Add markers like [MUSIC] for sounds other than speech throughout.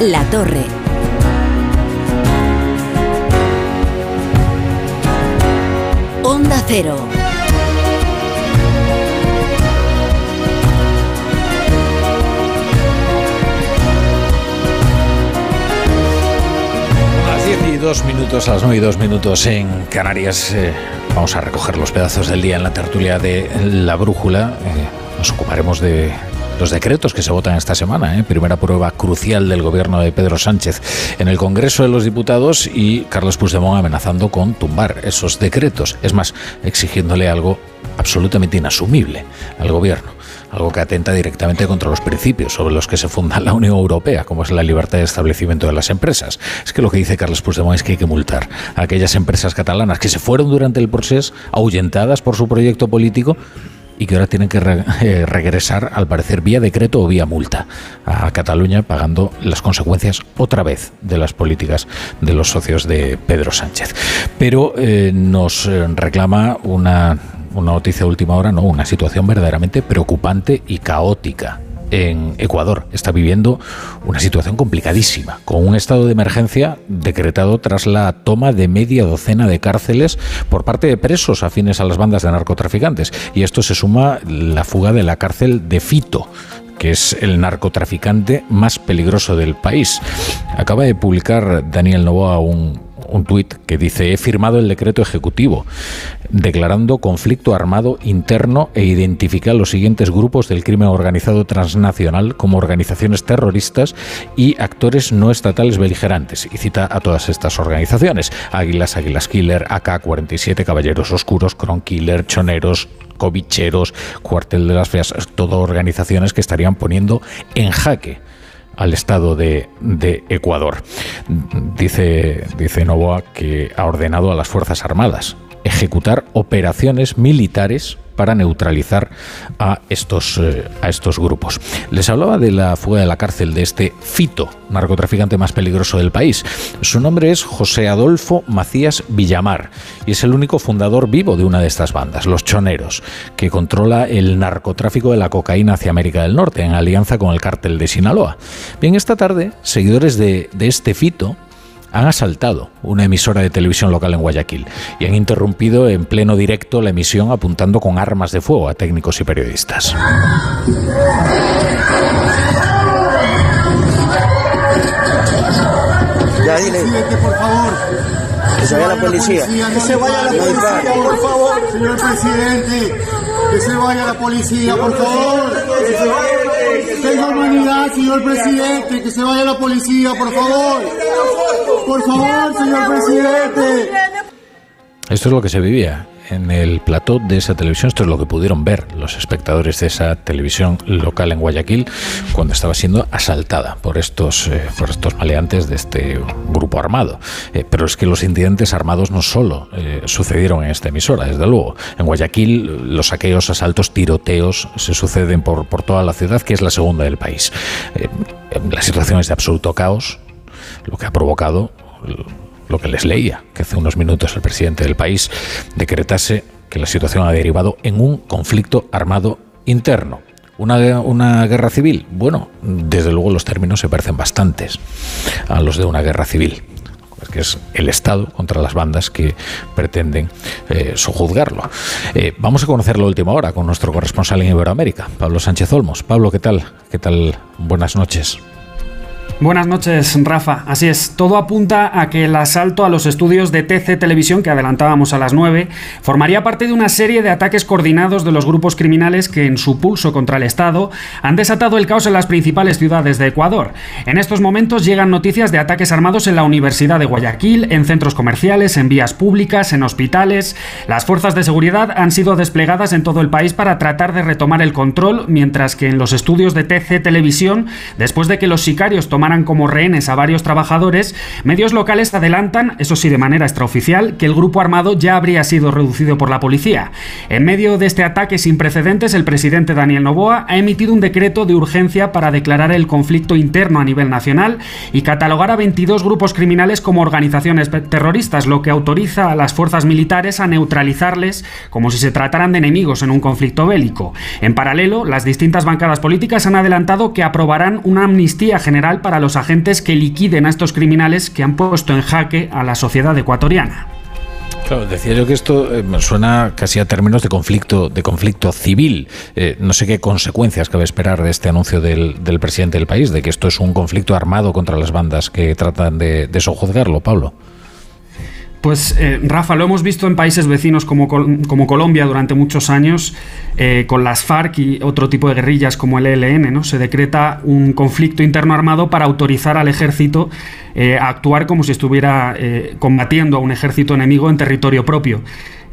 La torre. Dos minutos, a las nueve y dos minutos en Canarias. Eh, vamos a recoger los pedazos del día en la tertulia de La Brújula. Eh, nos ocuparemos de los decretos que se votan esta semana. ¿eh? Primera prueba crucial del gobierno de Pedro Sánchez en el Congreso de los Diputados y Carlos Puigdemont amenazando con tumbar esos decretos. Es más, exigiéndole algo absolutamente inasumible al gobierno algo que atenta directamente contra los principios sobre los que se funda la Unión Europea, como es la libertad de establecimiento de las empresas. Es que lo que dice Carlos Puigdemont es que hay que multar a aquellas empresas catalanas que se fueron durante el proceso ahuyentadas por su proyecto político y que ahora tienen que eh, regresar, al parecer, vía decreto o vía multa a Cataluña, pagando las consecuencias otra vez de las políticas de los socios de Pedro Sánchez. Pero eh, nos eh, reclama una una noticia de última hora, no, una situación verdaderamente preocupante y caótica en Ecuador. Está viviendo una situación complicadísima, con un estado de emergencia decretado tras la toma de media docena de cárceles por parte de presos afines a las bandas de narcotraficantes. Y esto se suma la fuga de la cárcel de Fito que es el narcotraficante más peligroso del país. Acaba de publicar Daniel Novoa un, un tuit que dice, he firmado el decreto ejecutivo declarando conflicto armado interno e identifica los siguientes grupos del crimen organizado transnacional como organizaciones terroristas y actores no estatales beligerantes. Y cita a todas estas organizaciones. Águilas, Águilas Killer, AK-47, Caballeros Oscuros, Cron Killer, Choneros, Covicheros, Cuartel de las Feas, todo organizaciones que estarían poniendo en jaque al Estado de, Ecuador. Dice, dice Novoa que ha ordenado a las Fuerzas Armadas ejecutar operaciones militares para neutralizar a estos, eh, a estos grupos. Les hablaba de la fuga de la cárcel de este Fito, narcotraficante más peligroso del país. Su nombre es José Adolfo Macías Villamar y es el único fundador vivo de una de estas bandas, los Choneros, que controla el narcotráfico de la cocaína hacia América del Norte en alianza con el cártel de Sinaloa. Bien, esta tarde, seguidores de, de este Fito han asaltado una emisora de televisión local en Guayaquil y han interrumpido en pleno directo la emisión apuntando con armas de fuego a técnicos y periodistas. Ya dile. por favor. Que se vaya la policía. Que se vaya la policía, por favor. Señor presidente. Que se vaya la policía, por favor. Humanidad, señor presidente. Que se vaya la policía, por favor. Por favor, señor presidente. Esto es lo que se vivía en el plató de esa televisión. Esto es lo que pudieron ver los espectadores de esa televisión local en Guayaquil cuando estaba siendo asaltada por estos, eh, por estos maleantes de este grupo armado. Eh, pero es que los incidentes armados no solo eh, sucedieron en esta emisora, desde luego. En Guayaquil los saqueos, asaltos, tiroteos se suceden por, por toda la ciudad, que es la segunda del país. la situación es de absoluto caos, lo que ha provocado lo que les leía, que hace unos minutos el presidente del país decretase que la situación ha derivado en un conflicto armado interno. ¿Una, ¿Una, guerra civil? Bueno, desde luego los términos se parecen bastantes a los de una guerra civil, que es el Estado contra las bandas que pretenden eh, sojuzgarlo. Eh, vamos a conocer la última hora con nuestro corresponsal en Iberoamérica, Pablo Sánchez Olmos. Pablo, ¿qué tal? ¿Qué tal? Buenas noches. Buenas noches, Rafa. Así es, todo apunta a que el asalto a los estudios de TC Televisión, que adelantábamos a las 9, formaría parte de una serie de ataques coordinados de los grupos criminales que, en su pulso contra el Estado, han desatado el caos en las principales ciudades de Ecuador. En estos momentos llegan noticias de ataques armados en la Universidad de Guayaquil, en centros comerciales, en vías públicas, en hospitales. Las fuerzas de seguridad han sido desplegadas en todo el país para tratar de retomar el control, mientras que en los estudios de TC Televisión, después de que los sicarios tomaran tomaran como rehenes a varios trabajadores, medios locales adelantan, eso sí de manera extraoficial, que el grupo armado ya habría sido reducido por la policía. En medio de este ataque sin precedentes, el presidente Daniel Novoa ha emitido un decreto de urgencia para declarar el conflicto interno a nivel nacional y catalogar a 22 grupos criminales como organizaciones terroristas, lo que autoriza a las fuerzas militares a neutralizarles como si se trataran de enemigos en un conflicto bélico. En paralelo, las distintas bancadas políticas han adelantado que aprobarán una amnistía general para los agentes que liquiden a estos criminales que han puesto en jaque a la sociedad ecuatoriana. Claro, decía yo que esto eh, suena casi a términos de conflicto, de conflicto civil. Eh, no sé qué consecuencias cabe esperar de este anuncio del, presidente del país, de que esto es un conflicto armado contra las bandas que tratan de, de sojuzgarlo, Pablo. Pues eh, Rafa, lo hemos visto en países vecinos como, como Colombia durante muchos años, eh, con las FARC y otro tipo de guerrillas como el ELN, ¿no? Se decreta un conflicto interno armado para autorizar al ejército eh, a actuar como si estuviera combatiendo a un ejército enemigo en territorio propio.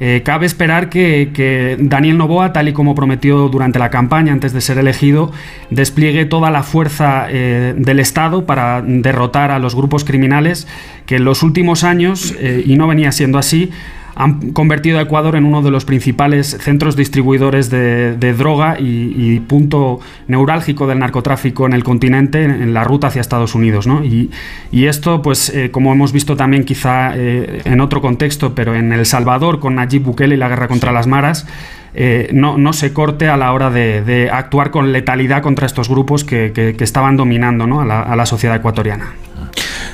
Eh, cabe esperar que, Daniel Novoa, tal y como prometió durante la campaña antes de ser elegido, despliegue toda la fuerza eh, del Estado para derrotar a los grupos criminales que en los últimos años, eh, y no venía siendo así, han convertido a Ecuador en uno de los principales centros distribuidores de, droga y, punto neurálgico del narcotráfico en el continente, en, la ruta hacia Estados Unidos. Y, esto, pues, eh, como hemos visto también quizá eh, en otro contexto, pero en El Salvador, con Nayib Bukele y la guerra contra las maras, eh, no, se corte a la hora de, actuar con letalidad contra estos grupos que, estaban dominando a la sociedad ecuatoriana.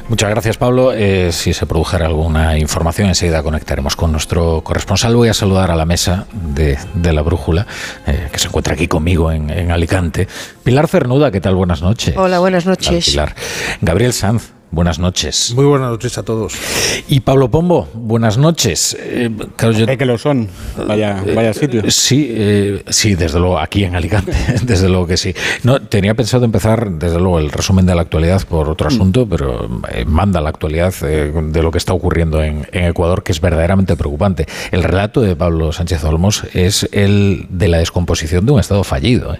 Muchas gracias, Pablo. Eh, si se produjera alguna información, enseguida conectaremos con nuestro corresponsal. Voy a saludar a la mesa de, la brújula, eh, que se encuentra aquí conmigo en, Alicante. Pilar Cernuda, ¿qué tal? Buenas noches. Hola, buenas noches. Pilar. Gabriel Sanz, Buenas noches. Muy buenas noches a todos. Y Pablo Pombo, buenas noches. Eh, que lo son, vaya, eh, vaya sitio. sí, eh, sí, desde luego, aquí en Alicante, [LAUGHS] desde luego que sí. No, tenía pensado empezar, desde luego, el resumen de la actualidad por otro mm. asunto, pero manda la actualidad de lo que está ocurriendo en, Ecuador, que es verdaderamente preocupante. El relato de Pablo Sánchez Olmos es el de la descomposición de un Estado fallido.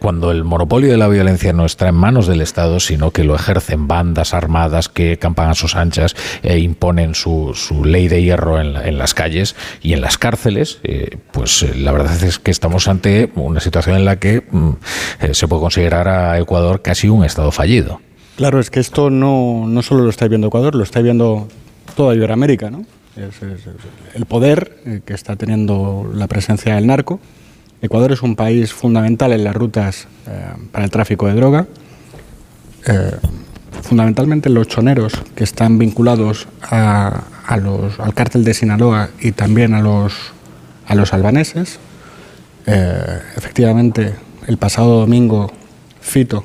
cuando el monopolio de la violencia no está en manos del Estado, sino que lo ejercen bandas armadas que campan a sus anchas e imponen su, ley de hierro en, las calles y en las cárceles, eh, pues eh, la verdad es que estamos ante una situación en la que mm, eh, se puede considerar a Ecuador casi un Estado fallido. Claro, es que esto no, no solo lo está viendo Ecuador, lo está viendo toda Iberoamérica, ¿no? el poder que está teniendo la presencia del narco. Ecuador es un país fundamental en las rutas para el tráfico de droga fundamentalmente los choneros que están vinculados a, los, al cártel de Sinaloa y también a los, a los albaneses. Eh, efectivamente, el pasado domingo, Fito,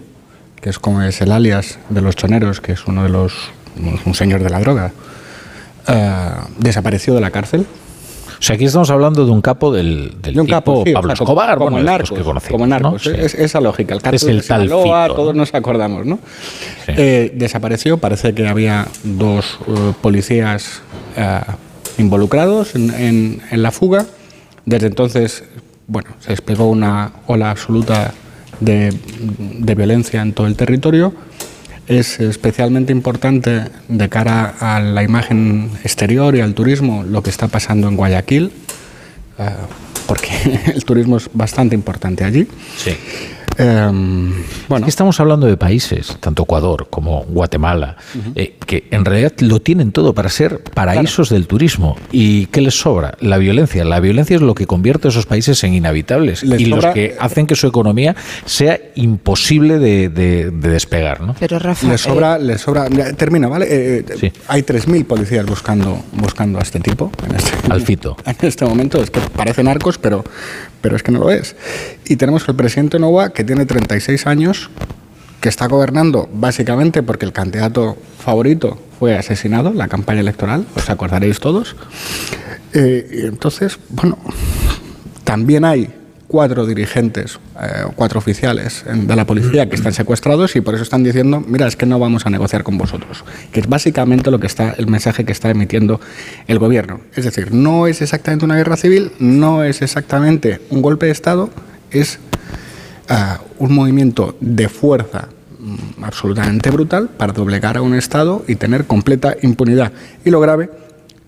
que es como es el alias de los choneros, que es uno de los un señor de la droga, eh, desapareció de la cárcel o sea, aquí estamos hablando de un capo del, del de un capo, Pablo Escobar, como, bueno, narcos, que conocimos, como narcos, es, esa lógica. El es el tal todos nos acordamos, ¿no? Eh, desapareció, parece que había dos uh, policías uh, involucrados en, en, la fuga. Desde entonces, bueno, se desplegó una ola absoluta de, de violencia en todo el territorio es especialmente importante de cara a la imagen exterior y al turismo lo que está pasando en Guayaquil, eh, porque [LAUGHS] el turismo es bastante importante allí. Sí. Bueno. estamos hablando de países, tanto Ecuador como Guatemala, eh, que en realidad lo tienen todo para ser paraísos del turismo. ¿Y qué les sobra? La violencia. La violencia es lo que convierte a esos países en inhabitables y los que hacen que su economía sea imposible de, despegar. ¿no? Pero Rafa, les sobra, eh, les sobra. Termina, ¿vale? Eh, hay 3.000 policías buscando, buscando a este tipo. En este, Al fito. [LAUGHS] En este momento es que parecen arcos, pero, pero es que no lo es. Y tenemos el presidente Nova que tiene 36 años, que está gobernando básicamente porque el candidato favorito fue asesinado en la campaña electoral, os acordaréis todos. Eh, entonces, bueno, también hay cuatro dirigentes, eh, cuatro oficiales de la policía que están secuestrados y por eso están diciendo, mira, es que no vamos a negociar con vosotros, que es básicamente lo que está el mensaje que está emitiendo el gobierno. Es decir, no es exactamente una guerra civil, no es exactamente un golpe de estado, es un movimiento de fuerza mm, absolutamente brutal para doblegar a un Estado y tener completa impunidad. Y lo grave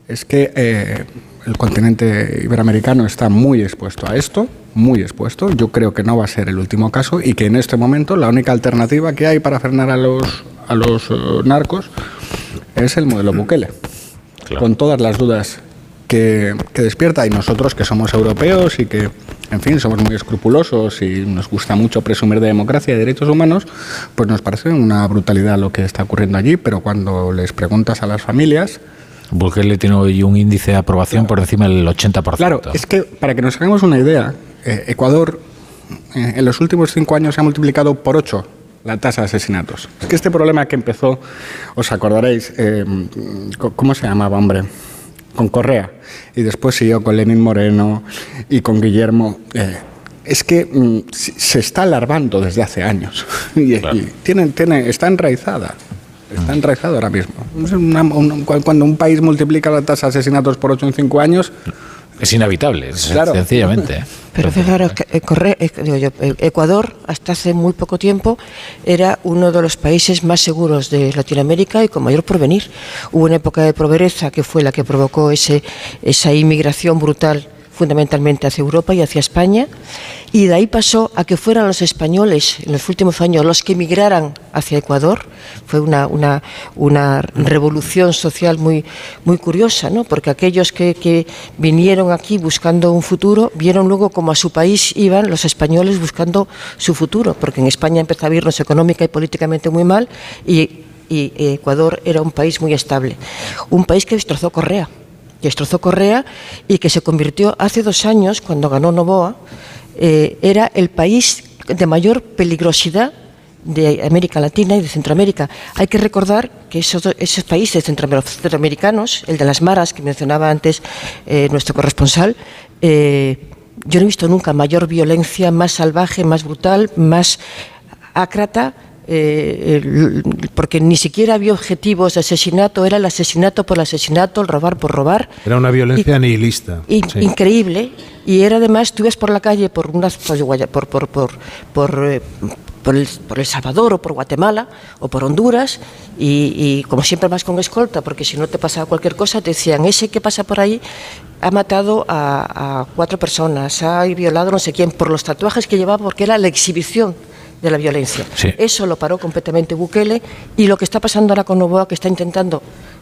es que eh, el continente iberoamericano está muy expuesto a esto, muy expuesto. Yo creo que no va a ser el último caso y que en este momento la única alternativa que hay para frenar a los, a los eh, narcos es el modelo Bukele, con todas las dudas que, que despierta y nosotros que somos europeos y que en fin, somos muy escrupulosos y nos gusta mucho presumir de democracia y derechos humanos, pues nos parece una brutalidad lo que está ocurriendo allí, pero cuando les preguntas a las familias... Bukele tiene hoy un índice de aprobación por encima del 80%. Claro, es que para que nos hagamos una idea, eh, Ecuador eh, en los últimos cinco años se ha multiplicado por ocho la tasa de asesinatos. Es que este problema que empezó, os acordaréis, eh, ¿cómo se llamaba, hombre? Con Correa. Y después siguió con Lenín Moreno y con Guillermo. es que mm, se está alarmando desde hace años. [LAUGHS] y, tiene, tiene, está enraizada. Está enraizado ahora mismo. cuando un país multiplica la tasa de asesinatos por ocho en cinco años, es inhabitable, sencillamente. [LAUGHS] Pero fijaros que eh, eh, eh, Ecuador hasta hace muy poco tiempo era uno de los países más seguros de Latinoamérica y con mayor porvenir. Hubo una época de pobreza que fue la que provocó ese, esa inmigración brutal fundamentalmente hacia Europa y hacia España, y de ahí pasó a que fueran los españoles en los últimos años los que emigraran hacia Ecuador. Fue una, una, una revolución social muy, muy curiosa, ¿no? porque aquellos que, que, vinieron aquí buscando un futuro, vieron luego como a su país iban los españoles buscando su futuro, porque en España empezó a irnos económica y políticamente muy mal, y, y Ecuador era un país muy estable. Un país que destrozó Correa destrozó Correa y que se convirtió hace dos años, cuando ganó Novoa, eh, era el país de mayor peligrosidad de América Latina y de Centroamérica. Hay que recordar que esos, esos países centroamericanos, el de las maras que mencionaba antes eh, nuestro corresponsal, eh, yo no he visto nunca mayor violencia, más salvaje, más brutal, más ácrata eh, porque ni siquiera había objetivos de asesinato, era el asesinato por el asesinato, el robar por robar. Era una violencia nihilista. Increíble. Y era además, tú ibas por la calle por, unas, por, por, por, por, por eh, por el, por el, Salvador o por Guatemala o por Honduras y, y, como siempre vas con escolta porque si no te pasaba cualquier cosa te decían ese que pasa por ahí ha matado a, a cuatro personas ha violado no sé quién por los tatuajes que llevaba porque era la exhibición de la violencia. Eso lo paró completamente Bukele y lo que está pasando ahora con Novoa, que está intentando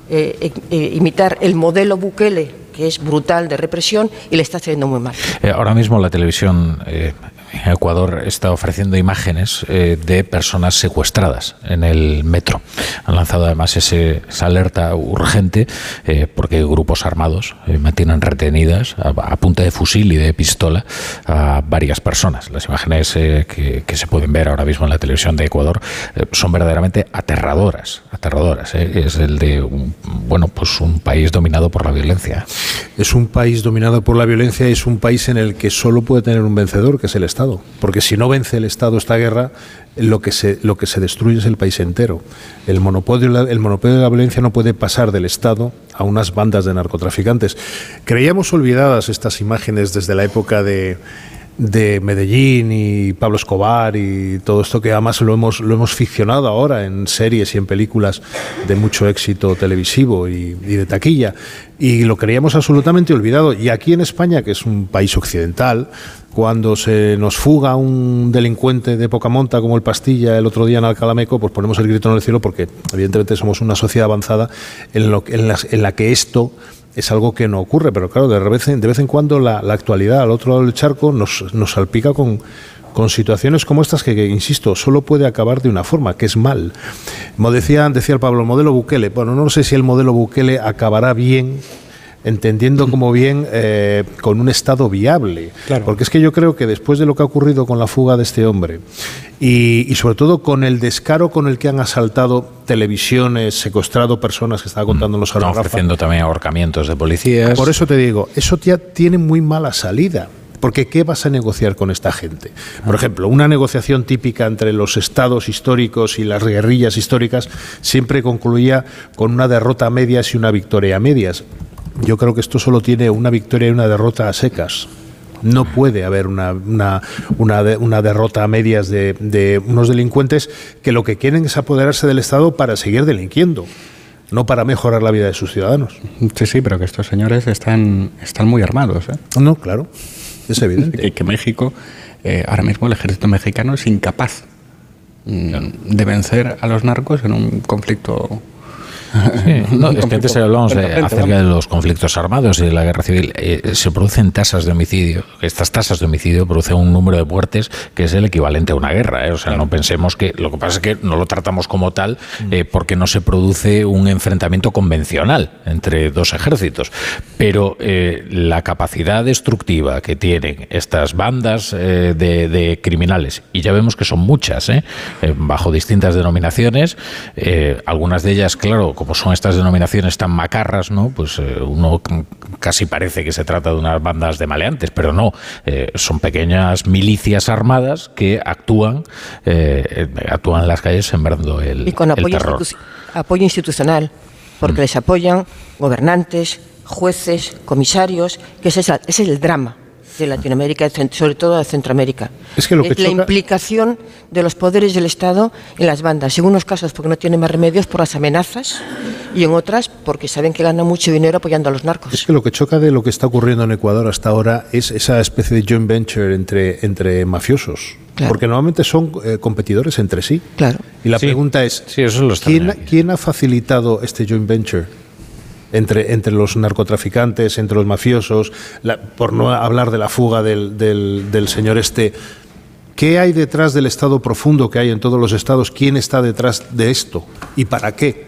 eh, eh, eh, imitar el modelo Bukele, que es brutal de represión, y le está haciendo muy mal. ahora mismo la televisión Ecuador está ofreciendo imágenes eh, de personas secuestradas en el metro. Han lanzado además ese, esa alerta urgente eh, porque grupos armados eh, mantienen retenidas a, punta de fusil y de pistola a varias personas. Las imágenes que, se pueden ver ahora mismo en la televisión de Ecuador son verdaderamente aterradoras. Aterradoras. Es el de un, bueno, pues un país dominado por la violencia. Es un país dominado por la violencia. Es un país en el que solo puede tener un vencedor, que es el Estado porque si no vence el Estado esta guerra, lo que se, lo que se destruye es el país entero. El monopolio, el monopolio de la violencia no puede pasar del Estado a unas bandas de narcotraficantes. Creíamos olvidadas estas imágenes desde la época de de Medellín y Pablo Escobar y todo esto que además lo hemos, lo hemos ficcionado ahora en series y en películas de mucho éxito televisivo y, de taquilla. Y lo creíamos absolutamente olvidado. Y aquí en España, que es un país occidental, cuando se nos fuga un delincuente de poca monta como el Pastilla el otro día en Alcalameco, pues ponemos el grito en el cielo porque evidentemente somos una sociedad avanzada en, lo, en, en la que esto es algo que no ocurre, pero claro, de vez en, de vez en cuando la, actualidad al otro lado del charco nos, nos salpica con, con situaciones como estas que, insisto, solo puede acabar de una forma, que es mal. Como decía, decía el Pablo, el modelo Bukele, bueno, no sé si el modelo Bukele acabará bien entendiendo como bien eh, con un Estado viable. Porque es que yo creo que después de lo que ha ocurrido con la fuga de este hombre y, sobre todo con el descaro con el que han asaltado televisiones, secuestrado personas que estaba contando los Están ofreciendo también ahorcamientos de policías. Por eso te digo, eso ya tiene muy mala salida. Porque ¿qué vas a negociar con esta gente? Por ejemplo, una negociación típica entre los estados históricos y las guerrillas históricas siempre concluía con una derrota a medias y una victoria a medias. Yo creo que esto solo tiene una victoria y una derrota a secas. No puede haber una, una, una, derrota a medias de, de unos delincuentes que lo que quieren es apoderarse del Estado para seguir delinquiendo no para mejorar la vida de sus ciudadanos. Sí, sí, pero que estos señores están, están muy armados. ¿eh? No, claro, es evidente. [LAUGHS] que, que México, eh, ahora mismo el ejército mexicano es incapaz mm, de vencer a los narcos en un conflicto [LAUGHS] no, es que antes hablábamos acerca de los conflictos armados y de la guerra civil. Eh, se producen tasas de homicidio. Estas tasas de homicidio producen un número de muertes que es el equivalente a una guerra. ¿eh? O sea, no pensemos que. Lo que pasa es que no lo tratamos como tal mm. eh, porque no se produce un enfrentamiento convencional entre dos ejércitos. Pero la capacidad destructiva que tienen estas bandas de, de, criminales, y ya vemos que son muchas, bajo distintas denominaciones, algunas de ellas, claro, como son estas denominaciones tan macarras, ¿no? Pues eh, uno casi parece que se trata de unas bandas de maleantes, pero no, eh, son pequeñas milicias armadas que actúan, eh, actúan en las calles sembrando el, y con apoyo, apoyo institucional, porque mm. les apoyan gobernantes, jueces, comisarios, que ese es, es el drama de Latinoamérica, sobre todo de Centroamérica. Es, que lo que la implicación de los poderes del Estado en las bandas, en unos casos porque no tienen más remedios por las amenazas y en otras porque saben que ganan mucho dinero apoyando a los narcos. Es que lo que choca de lo que está ocurriendo en Ecuador hasta ahora es esa especie de joint venture entre, entre mafiosos. Porque normalmente son eh, competidores entre sí. Claro. Y la pregunta es, ¿quién, ¿quién ha facilitado este joint venture? Entre, entre los narcotraficantes, entre los mafiosos, por no hablar de la fuga del, del, señor este. ¿Qué hay detrás del Estado profundo que hay en todos los estados? ¿Quién está detrás de esto? ¿Y para qué?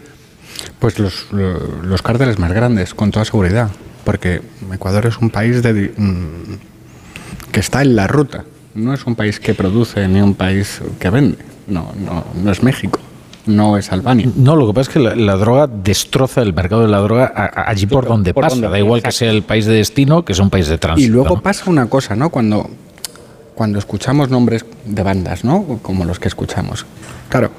Pues los, los cárteles más grandes, con toda seguridad. Porque Ecuador es un país de, mm, que está en la ruta. No es un país que produce ni un país que vende. No, no, no es México no es Albania. No, lo que pasa es que la, droga destroza el mercado de la droga allí por, donde pasa. da igual que sea el país de destino que es un país de tránsito. Y luego pasa una cosa, ¿no? Cuando, cuando escuchamos nombres de bandas, ¿no? Como los que escuchamos. Claro,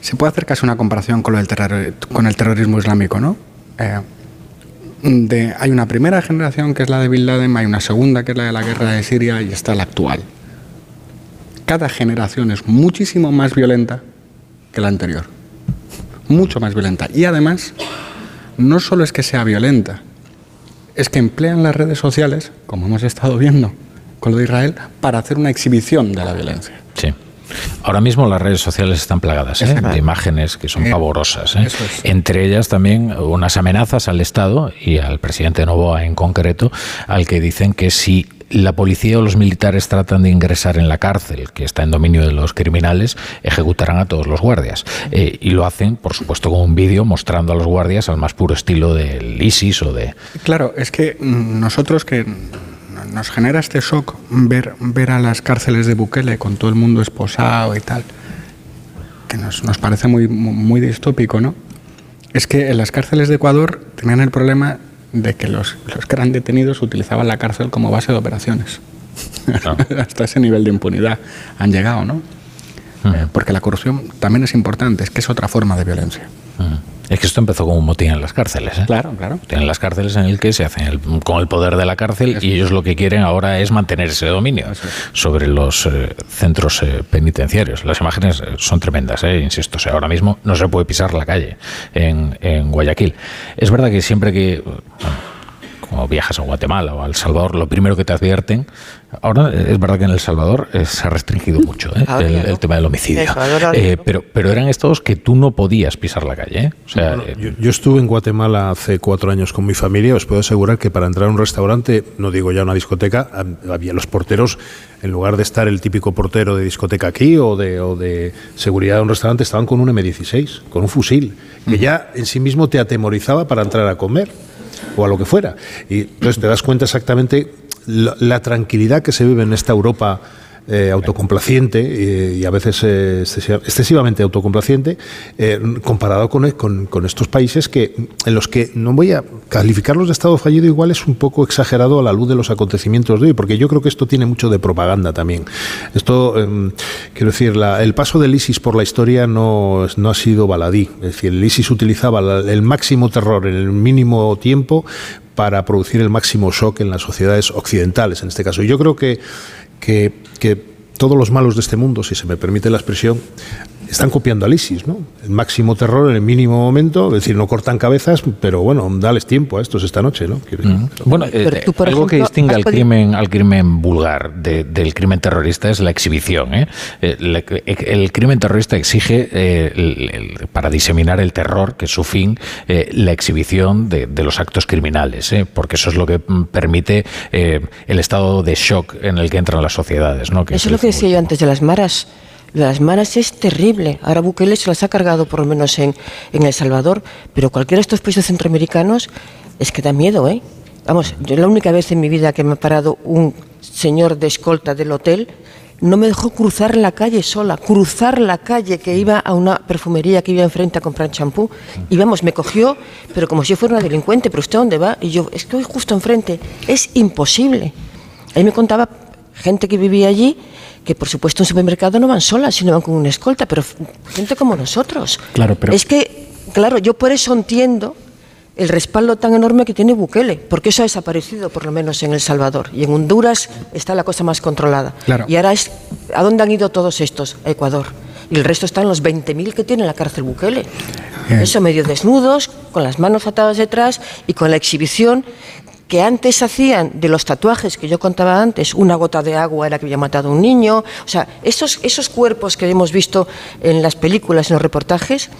se puede hacer casi una comparación con, lo del con el terrorismo islámico, ¿no? Eh, de, hay una primera generación que es la de Bin Laden, hay una segunda que es la de la guerra de Siria y está la actual. Cada generación es muchísimo más violenta que la anterior. Mucho más violenta. Y además, no solo es que sea violenta, es que emplean las redes sociales, como hemos estado viendo con lo de Israel, para hacer una exhibición de la violencia. Sí. Ahora mismo las redes sociales están plagadas ¿eh? de imágenes que son eh, pavorosas. ¿eh? Entre ellas también unas amenazas al Estado y al presidente Novoa en concreto, al que dicen que si la policía o los militares tratan de ingresar en la cárcel, que está en dominio de los criminales, ejecutarán a todos los guardias. Eh, y lo hacen, por supuesto, con un vídeo mostrando a los guardias al más puro estilo del ISIS o de... Claro, es que nosotros que nos genera este shock ver, ver a las cárceles de Bukele con todo el mundo esposado y tal, que nos, nos parece muy, muy distópico, ¿no? Es que en las cárceles de Ecuador tenían el problema de que los, los que eran detenidos utilizaban la cárcel como base de operaciones. [LAUGHS] Hasta ese nivel de impunidad han llegado, ¿no? Eh, porque la corrupción también es importante, es que es otra forma de violencia. Es que esto empezó como un motín en las cárceles. ¿eh? Claro, claro. Tienen las cárceles en el que se hacen con el poder de la cárcel y ellos lo que quieren ahora es mantener ese dominio sobre los eh, centros penitenciarios. Las imágenes son tremendas, insisto. O sea, ahora mismo no se puede pisar la calle en, en Guayaquil. Es verdad que siempre que como viajas a Guatemala o a El Salvador, lo primero que te advierten, ahora es verdad que en El Salvador eh, se ha restringido [LAUGHS] mucho eh, ah, el, tema del homicidio, eh, pero, pero eran estados que tú no podías pisar la calle. O sea, yo, estuve en Guatemala hace cuatro años con mi familia, os puedo asegurar que para entrar a un restaurante, no digo ya una discoteca, había los porteros, en lugar de estar el típico portero de discoteca aquí o de, o de seguridad de un restaurante, estaban con un M16, con un fusil, que ya en sí mismo te atemorizaba para entrar a comer o a lo que fuera. Y entonces te das cuenta exactamente la, tranquilidad que se vive en esta Europa eh, autocomplaciente eh, y a veces eh, excesivamente autocomplaciente comparado con, con, estos países que en los que no voy a calificarlos de Estado fallido igual es un poco exagerado a la luz de los acontecimientos de hoy porque yo creo que esto tiene mucho de propaganda también esto em, quiero decir el paso del ISIS por la historia no, no ha sido baladí es decir el ISIS utilizaba el máximo terror en el mínimo tiempo para producir el máximo shock en las sociedades occidentales, en este caso. Yo creo que, que, todos los malos de este mundo, si se me permite la expresión, están copiando al ISIS, ¿no? El máximo terror en el mínimo momento, es decir, no cortan cabezas, pero bueno, dales tiempo a estos esta noche, ¿no? Bueno, eh, algo que distingue al crimen, al crimen vulgar del crimen terrorista es la exhibición. ¿eh? El, el, crimen terrorista exige, eh, para diseminar el terror, que es su fin, eh, la exhibición de, de, los actos criminales, ¿eh? porque eso es lo que permite eh, el estado de shock en el que entran las sociedades. ¿no? Que eso es lo que decía yo antes de las maras las maras es terrible. Ahora Bukele se las ha cargado, por lo menos en, en El Salvador, pero cualquiera de estos países centroamericanos es que da miedo, ¿eh? Vamos, yo la única vez en mi vida que me ha parado un señor de escolta del hotel no me dejó cruzar la calle sola, cruzar la calle que iba a una perfumería que iba enfrente a comprar champú. Y vamos, me cogió, pero como si yo fuera una delincuente, pero ¿usted dónde va? Y yo, es que voy justo enfrente. Es imposible. Ahí me contaba gente que vivía allí que por supuesto en un supermercado no van solas, sino van con una escolta, pero gente como nosotros. Claro, pero... Es que, claro, yo por eso entiendo el respaldo tan enorme que tiene Bukele, porque eso ha desaparecido, por lo menos en El Salvador. Y en Honduras está la cosa más controlada. Claro. Y ahora es, ¿a dónde han ido todos estos? A Ecuador. Y el resto están los 20.000 que tiene la cárcel Bukele. Eh. Eso medio desnudos, con las manos atadas detrás y con la exhibición que antes hacían de los tatuajes que yo contaba antes, una gota de agua era que había matado a un niño, o sea, esos, esos cuerpos que hemos visto en las películas, en los reportajes,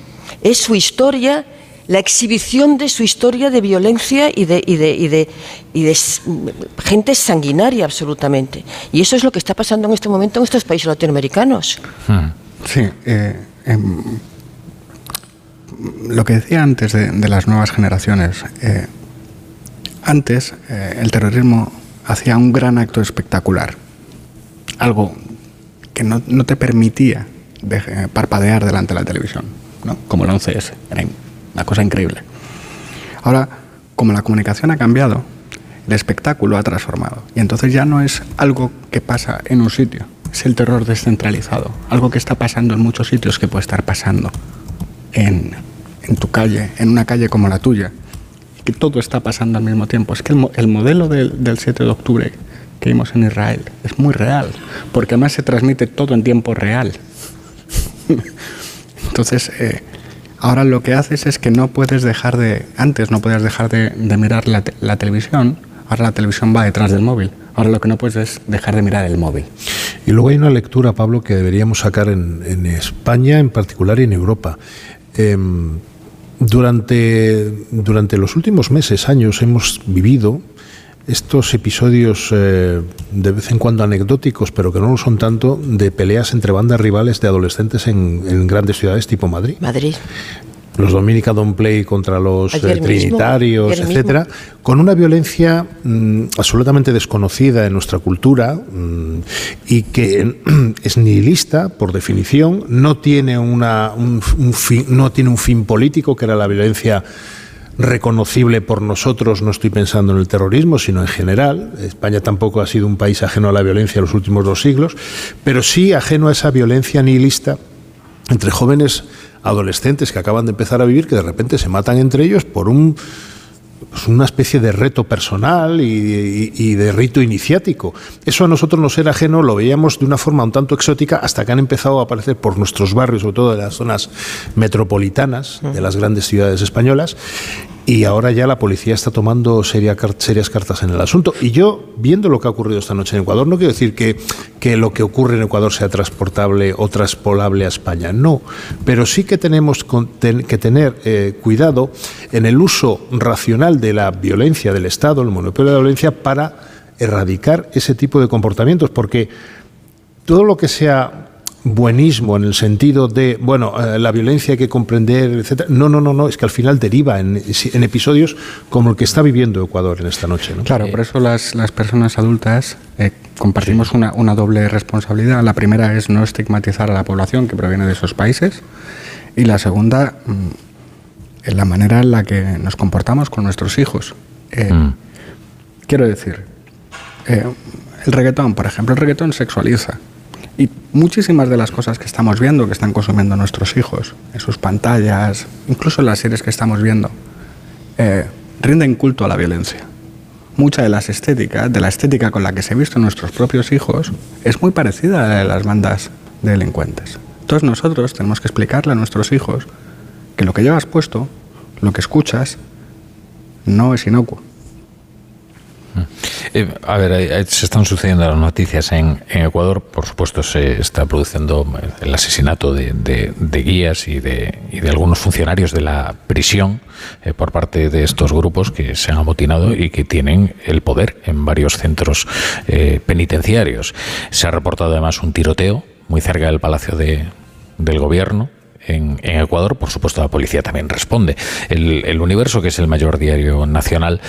es su historia, la exhibición de su historia de violencia y de, y de, y de, y de gente sanguinaria absolutamente. Y eso es lo que está pasando en este momento en estos países latinoamericanos. Sí, eh, eh, lo que decía antes de, de las nuevas generaciones. Eh, antes, eh, el terrorismo hacía un gran acto espectacular, algo que no, no te permitía eh, parpadear delante de la televisión, ¿no? como el 11S, era una cosa increíble. Ahora, como la comunicación ha cambiado, el espectáculo ha transformado, y entonces ya no es algo que pasa en un sitio, es el terror descentralizado, algo que está pasando en muchos sitios que puede estar pasando en, en tu calle, en una calle como la tuya, que todo está pasando al mismo tiempo. Es que el, el modelo del, del 7 de octubre que vimos en Israel es muy real, porque además se transmite todo en tiempo real. [LAUGHS] Entonces, eh, ahora lo que haces es que no puedes dejar de, antes no podías dejar de, mirar la, te, la, televisión, ahora la televisión va detrás del móvil, ahora lo que no puedes es dejar de mirar el móvil. Y luego hay una lectura, Pablo, que deberíamos sacar en, España en particular y en Europa. Eh, durante, durante los últimos meses, años, hemos vivido estos episodios eh, de vez en cuando anecdóticos, pero que no lo son tanto, de peleas entre bandas rivales de adolescentes en, en grandes ciudades tipo Madrid. Madrid los Dominica Don't Play contra los eh, Trinitarios, mismo, etcétera, mismo. con una violencia mmm, absolutamente desconocida en nuestra cultura mmm, y que [CLEARS THROAT] es nihilista por definición, no tiene una un, un fin, no tiene un fin político que era la violencia reconocible por nosotros, no estoy pensando en el terrorismo, sino en general. España tampoco ha sido un país ajeno a la violencia en los últimos dos siglos, pero sí ajeno a esa violencia nihilista entre jóvenes adolescentes que acaban de empezar a vivir que de repente se matan entre ellos por un pues una especie de reto personal y, y, y, de rito iniciático. Eso a nosotros nos era ajeno, lo veíamos de una forma un tanto exótica hasta que han empezado a aparecer por nuestros barrios, sobre todo de las zonas metropolitanas de las grandes ciudades españolas. Y ahora ya la policía está tomando seria, serias cartas en el asunto. Y yo, viendo lo que ha ocurrido esta noche en Ecuador, no quiero decir que, que lo que ocurre en Ecuador sea transportable o transpolable a España, no. Pero sí que tenemos que tener eh, cuidado en el uso racional de la violencia del Estado, el monopolio de la violencia, para erradicar ese tipo de comportamientos, porque todo lo que sea buenismo en el sentido de, bueno, eh, la violencia hay que comprender, etcétera. No, no, no, no, es que al final deriva en, en episodios como el que está viviendo Ecuador en esta noche. ¿no? Claro, por eso las, las personas adultas eh, compartimos sí. una, una doble responsabilidad. La primera es no estigmatizar a la población que proviene de esos países y la segunda, mm, en la manera en la que nos comportamos con nuestros hijos. Eh, mm. Quiero decir, eh, el reggaetón, por ejemplo, el reggaetón sexualiza. Y muchísimas de las cosas que estamos viendo, que están consumiendo nuestros hijos, en sus pantallas, incluso en las series que estamos viendo, eh, rinden culto a la violencia. mucha de las estéticas, de la estética con la que se visto nuestros propios hijos, es muy parecida a la de las bandas de delincuentes. Entonces nosotros tenemos que explicarle a nuestros hijos que lo que llevas puesto, lo que escuchas, no es inocuo. Eh, a ver, se están sucediendo las noticias en, Ecuador. Por supuesto, se está produciendo el asesinato de, guías y de, algunos funcionarios de la prisión eh, por parte de estos grupos que se han amotinado y que tienen el poder en varios centros eh, penitenciarios. Se ha reportado además un tiroteo muy cerca del Palacio del Gobierno en, Ecuador, por supuesto la policía también responde. El, Universo, que es el mayor diario nacional,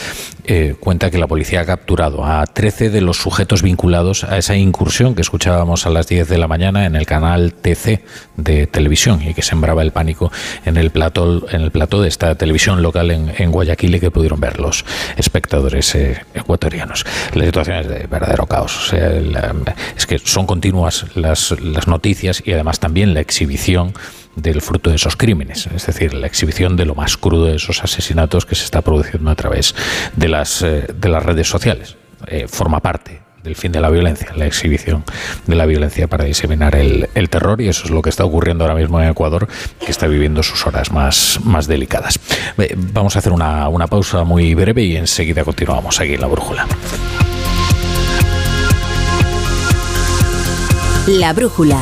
eh, cuenta que la policía ha capturado a 13 de los sujetos vinculados a esa incursión que escuchábamos a las 10 de la mañana en el canal TC de televisión y que sembraba el pánico en el plató, en el plató de esta televisión local en, Guayaquil y que pudieron ver los espectadores eh, ecuatorianos. La situación es de verdadero caos. es que son continuas las, las noticias y además también la exhibición del fruto de esos crímenes, es decir, la exhibición de lo más crudo de esos asesinatos que se está produciendo a través de las, eh, de las redes sociales. Eh, forma parte del fin de la violencia, la exhibición de la violencia para diseminar el, terror y eso es lo que está ocurriendo ahora mismo en Ecuador, que está viviendo sus horas más, más delicadas. vamos a hacer una, una pausa muy breve y enseguida continuamos aquí en la brújula. La brújula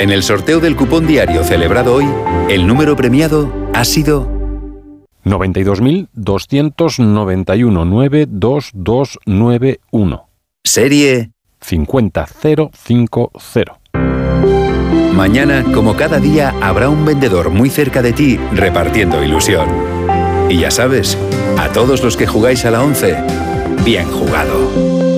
En el sorteo del cupón diario celebrado hoy, el número premiado ha sido 92.291-92291. Serie 50050. Mañana, como cada día, habrá un vendedor muy cerca de ti repartiendo ilusión. Y ya sabes, a todos los que jugáis a la 11, bien jugado.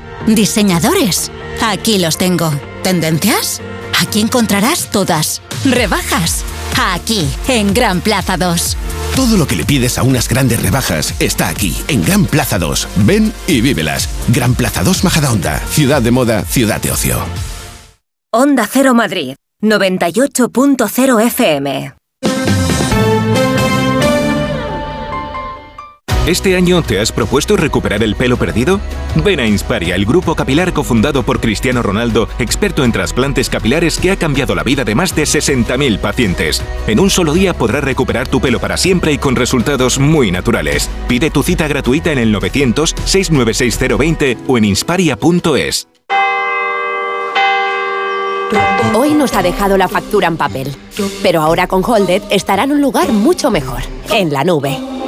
Diseñadores. Aquí los tengo. ¿Tendencias? Aquí encontrarás todas. ¿Rebajas? Aquí, en Gran Plaza 2. Todo lo que le pides a unas grandes rebajas está aquí, en Gran Plaza 2. Ven y vívelas. Gran Plaza 2 Majadahonda. Ciudad de moda, ciudad de ocio. Onda Cero Madrid, 98.0 FM. ¿Este año te has propuesto recuperar el pelo perdido? Ven a Insparia, el grupo capilar cofundado por Cristiano Ronaldo, experto en trasplantes capilares que ha cambiado la vida de más de 60.000 pacientes. En un solo día podrás recuperar tu pelo para siempre y con resultados muy naturales. Pide tu cita gratuita en el 900-696-020 o en insparia.es. Hoy nos ha dejado la factura en papel, pero ahora con Holded estará en un lugar mucho mejor, en la nube.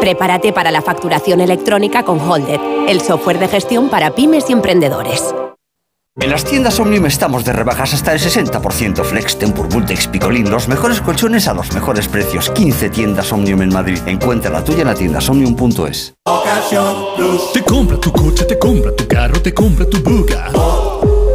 Prepárate para la facturación electrónica con Holded, el software de gestión para pymes y emprendedores. En las tiendas Omnium estamos de rebajas hasta el 60%. Flex, Tempur, Bultex, Picolín, los mejores colchones a los mejores precios. 15 tiendas Omnium en Madrid. Encuentra la tuya en la tienda omnium.es. Te compra tu coche, te compra tu carro, te compra tu buga.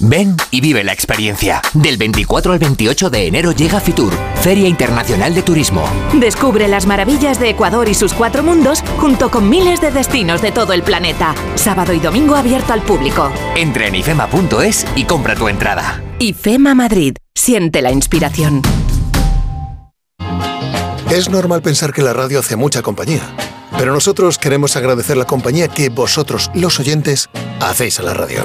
Ven y vive la experiencia. Del 24 al 28 de enero llega Fitur, Feria Internacional de Turismo. Descubre las maravillas de Ecuador y sus cuatro mundos junto con miles de destinos de todo el planeta. Sábado y domingo abierto al público. Entra en ifema.es y compra tu entrada. IFEMA Madrid. Siente la inspiración. Es normal pensar que la radio hace mucha compañía, pero nosotros queremos agradecer la compañía que vosotros, los oyentes, hacéis a la radio.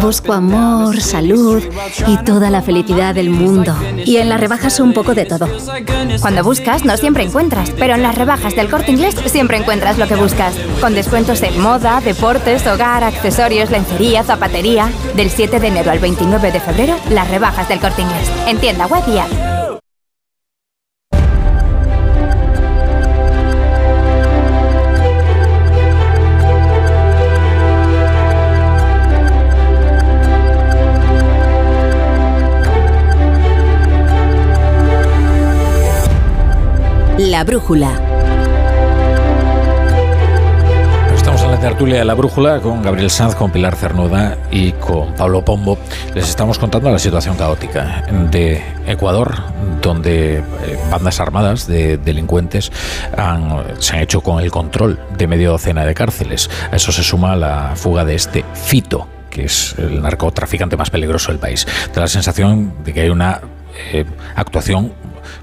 Busco amor, salud y toda la felicidad del mundo. Y en las rebajas un poco de todo. Cuando buscas, no siempre encuentras, pero en las rebajas del corte inglés siempre encuentras lo que buscas. Con descuentos en moda, deportes, hogar, accesorios, lencería, zapatería. Del 7 de enero al 29 de febrero, las rebajas del corte inglés. En tienda web y app. La brújula. Estamos en la tertulia de la brújula con Gabriel Sanz, con Pilar Cernuda y con Pablo Pombo. Les estamos contando la situación caótica de Ecuador, donde eh, bandas armadas de delincuentes se han hecho con el control de media docena de cárceles. A eso se suma la fuga de este Fito, que es el narcotraficante más peligroso del país. Da la sensación de que hay una eh, actuación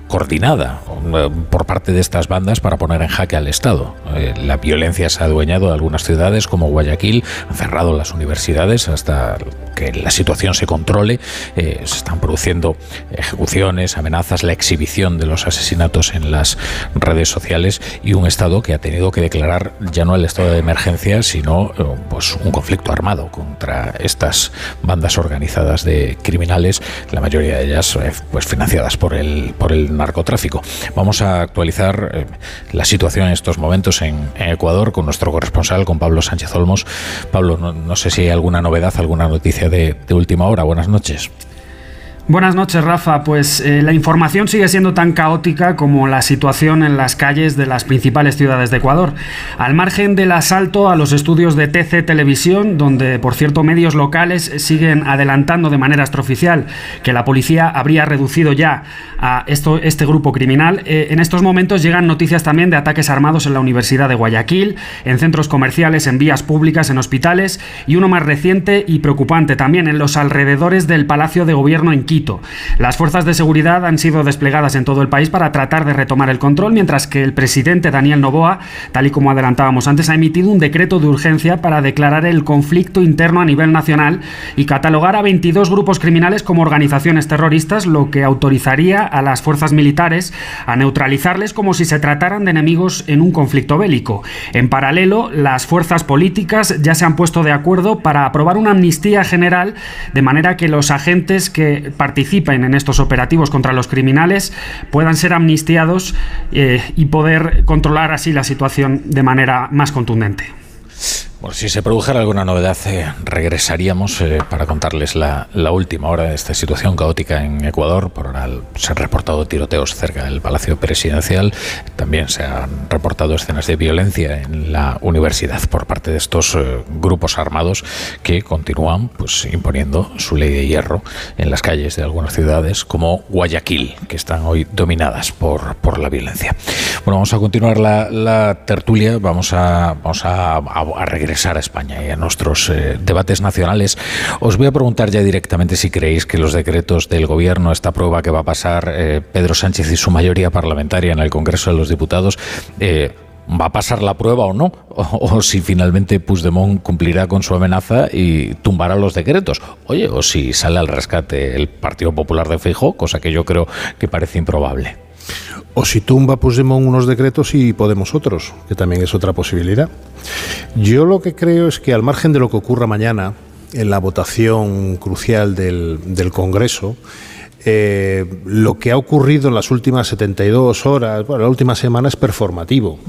coordinada eh, por parte de estas bandas para poner en jaque al Estado. Eh, la violencia se ha adueñado de algunas ciudades como Guayaquil, han cerrado las universidades hasta que la situación se controle. Eh, se están produciendo ejecuciones, amenazas, la exhibición de los asesinatos en las redes sociales y un Estado que ha tenido que declarar ya no el estado de emergencia, sino pues, un conflicto armado contra estas bandas organizadas de criminales, la mayoría de ellas pues, financiadas por el, por el narcotráfico. Vamos a actualizar eh, la situación en estos momentos en, Ecuador con nuestro corresponsal, con Pablo Sánchez Olmos. Pablo, no, sé si hay alguna novedad, alguna noticia de última hora. Buenas noches. Buenas noches, Rafa. Pues eh, la información sigue siendo tan caótica como la situación en las calles de las principales ciudades de Ecuador. Al margen del asalto a los estudios de TC Televisión, donde, por cierto, medios locales siguen adelantando de manera extraoficial que la policía habría reducido ya a esto, este grupo criminal, eh, en estos momentos llegan noticias también de ataques armados en la Universidad de Guayaquil, en centros comerciales, en vías públicas, en hospitales y uno más reciente y preocupante también en los alrededores del Palacio de Gobierno en Quito las fuerzas de seguridad han sido desplegadas en todo el país para tratar de retomar el control, mientras que el presidente Daniel Novoa, tal y como adelantábamos antes, ha emitido un decreto de urgencia para declarar el conflicto interno a nivel nacional y catalogar a 22 grupos criminales como organizaciones terroristas, lo que autorizaría a las fuerzas militares a neutralizarles como si se trataran de enemigos en un conflicto bélico. En paralelo, las fuerzas políticas ya se han puesto de acuerdo para aprobar una amnistía general de manera que los agentes que participen en estos operativos contra los criminales puedan ser amnistiados eh, y poder controlar así la situación de manera más contundente. Bueno, si se produjera alguna novedad, eh, regresaríamos eh, para contarles la, última hora de esta situación caótica en Ecuador. Por ahora se han reportado tiroteos cerca del Palacio Presidencial. También se han reportado escenas de violencia en la universidad por parte de estos eh, grupos armados que continúan pues, imponiendo su ley de hierro en las calles de algunas ciudades como Guayaquil, que están hoy dominadas por, por la violencia. Bueno, vamos a continuar la, tertulia. Vamos a, vamos a, a regresar a España y a nuestros eh, debates nacionales, os voy a preguntar ya directamente si creéis que los decretos del Gobierno, esta prueba que va a pasar eh, Pedro Sánchez y su mayoría parlamentaria en el Congreso de los Diputados, eh, va a pasar la prueba o no, o, si finalmente Puigdemont cumplirá con su amenaza y tumbará los decretos. Oye, o si sale al rescate el Partido Popular de Feijóo, cosa que yo creo que parece improbable. O si tumba Puigdemont unos decretos y Podemos otros, que también es otra posibilidad. Yo lo que creo es que al margen de lo que ocurra mañana en la votación crucial del, Congreso, eh, lo que ha ocurrido en las últimas 72 horas, bueno, la última semana es performativo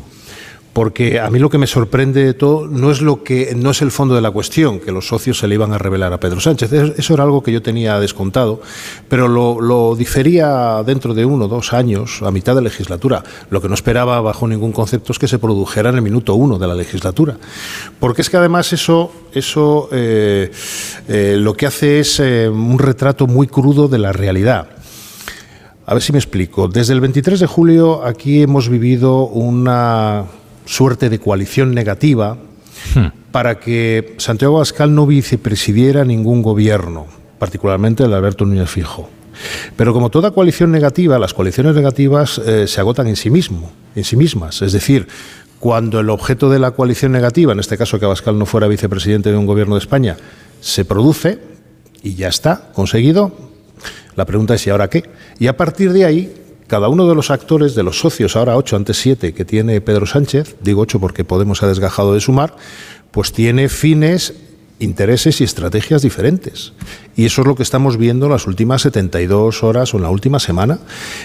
porque a mí lo que me sorprende de todo no es lo que no es el fondo de la cuestión, que los socios se le iban a revelar a Pedro Sánchez. Eso era algo que yo tenía descontado, pero lo, difería dentro de uno o dos años, a mitad de legislatura. Lo que no esperaba bajo ningún concepto es que se produjera en el minuto uno de la legislatura, porque es que además eso, eso eh, eh, lo que hace es eh, un retrato muy crudo de la realidad. A ver si me explico. Desde el 23 de julio aquí hemos vivido una suerte de coalición negativa hmm. para que Santiago Abascal no vicepresidiera ningún gobierno, particularmente el de Alberto Núñez Fijo. Pero como toda coalición negativa, las coaliciones negativas eh, se agotan en sí mismo, en sí mismas. Es decir, cuando el objeto de la coalición negativa, en este caso que Abascal no fuera vicepresidente de un gobierno de España, se produce y ya está conseguido, la pregunta es ¿y ahora qué? Y a partir de ahí cada uno de los actores, de los socios, ahora ocho, antes siete, que tiene Pedro Sánchez, digo ocho porque Podemos ha desgajado de sumar, pues tiene fines, intereses y estrategias diferentes. Y eso es lo que estamos viendo en las últimas 72 horas o en la última semana.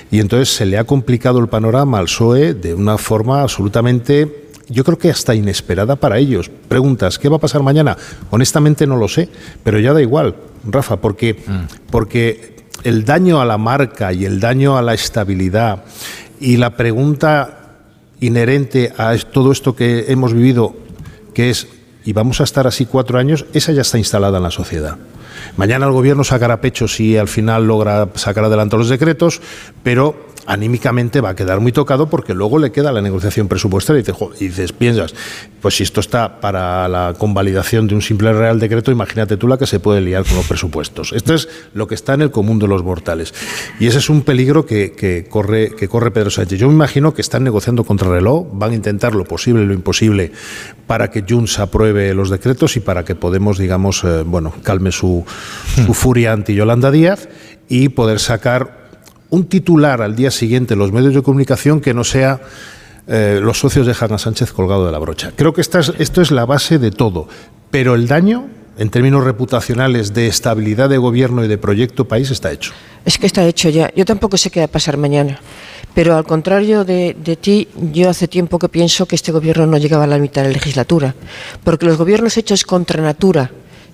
Y entonces se le ha complicado el panorama al PSOE de una forma absolutamente yo creo que hasta inesperada para ellos. Preguntas, ¿qué va a pasar mañana? Honestamente no lo sé, pero ya da igual, Rafa, porque, mm. porque el daño a la marca y el daño a la estabilidad y la pregunta inherente a todo esto que hemos vivido, que es, ¿y vamos a estar así cuatro años? Esa ya está instalada en la sociedad. Mañana el gobierno sacará pecho si al final logra sacar adelante los decretos, pero anímicamente va a quedar muy tocado porque luego le queda la negociación presupuestaria y dices, piensas, pues si esto está para la convalidación de un simple Real Decreto, imagínate tú la que se puede liar con los presupuestos. Esto es lo que está en el común de los mortales. Y ese es un peligro que, corre, que corre Pedro Sánchez. Yo me imagino que están negociando contra reloj, van a intentar lo posible y lo imposible para que Junts apruebe los decretos y para que Podemos, digamos, eh, bueno, calme su, su furia anti Yolanda Díaz y poder sacar un titular al día siguiente en los medios de comunicación que no sea eh, los socios dejan a Sánchez colgado de la brocha. Creo que esta esto es la base de todo, pero el daño en términos reputacionales de estabilidad de gobierno y de proyecto país está hecho. Es que está hecho ya. Yo tampoco sé qué va a pasar mañana. Pero al contrario de, de, ti, yo hace tiempo que pienso que este gobierno no llegaba a la mitad de la legislatura. Porque los gobiernos hechos contra natura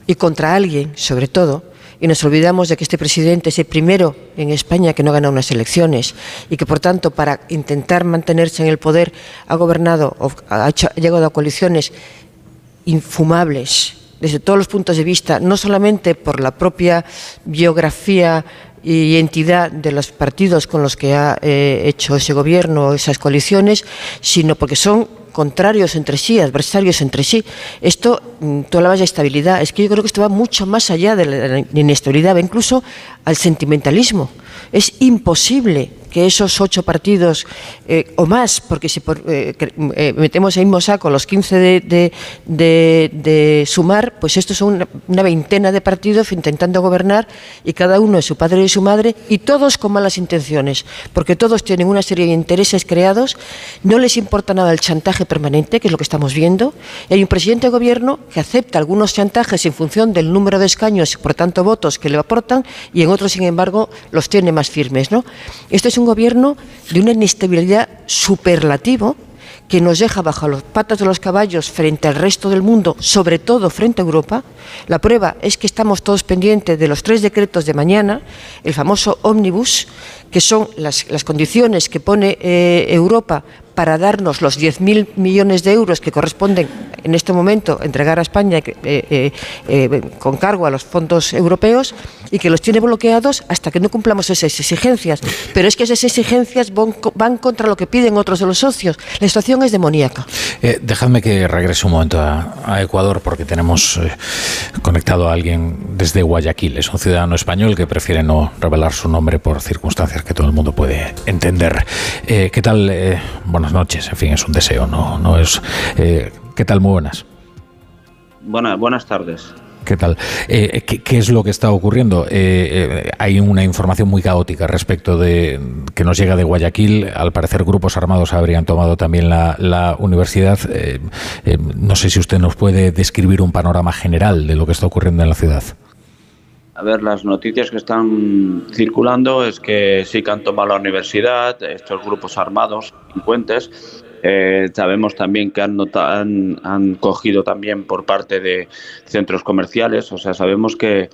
y contra alguien, sobre todo, y nos olvidamos de que este presidente es el primero en España que no gana unas elecciones y que, por tanto, para intentar mantenerse en el poder ha gobernado o ha, llegado a coaliciones infumables desde todos los puntos de vista, no solamente por la propia biografía y entidad de los partidos con los que ha eh, hecho ese gobierno, esas coaliciones, sino porque son contrarios entre sí, adversarios entre sí. Esto, mm, tú hablabas de estabilidad, es que yo creo que esto va mucho más allá de la inestabilidad, va incluso al sentimentalismo. Es imposible que esos ocho partidos eh, o más, porque si eh, eh, metemos en mismo saco los 15 de, sumar, pues estos son una, veintena de partidos intentando gobernar y cada uno es su padre y su madre y todos con malas intenciones, porque todos tienen una serie de intereses creados, no les importa nada el chantaje permanente, que es lo que estamos viendo, y hay un presidente de gobierno que acepta algunos chantajes en función del número de escaños y por tanto votos que le aportan y en otros, sin embargo, los tiene más firmes. ¿no? Esto es un gobierno de una inestabilidad superlativo que nos deja bajo las patas de los caballos frente al resto del mundo, sobre todo frente a Europa. La prueba es que estamos todos pendientes de los tres decretos de mañana, el famoso ómnibus, que son las, condiciones que pone eh, Europa para darnos los 10.000 millones de euros que corresponden en este momento entregar a España eh, eh, eh, con cargo a los fondos europeos y que los tiene bloqueados hasta que no cumplamos esas exigencias. Pero es que esas exigencias van, contra lo que piden otros de los socios. La situación es demoníaca. dejadme que regrese un momento a, Ecuador porque tenemos conectado a alguien desde Guayaquil. Es un ciudadano español que prefiere no revelar su nombre por circunstancias que todo el mundo puede entender. ¿Qué tal? Buenas noches. En fin, es un deseo, no, no es. Eh, ¿Qué tal? Muy buenas. Buenas, buenas tardes. ¿Qué tal? Eh, ¿qué, es lo que está ocurriendo? Eh, hay una información muy caótica respecto de que nos llega de Guayaquil. Al parecer, grupos armados habrían tomado también la, la universidad. no sé si usted nos puede describir un panorama general de lo que está ocurriendo en la ciudad. A ver, las noticias que están circulando es que sí que han tomado la universidad, estos grupos armados, delincuentes. Eh, sabemos también que han, han, cogido también por parte de centros comerciales, o sea, sabemos que,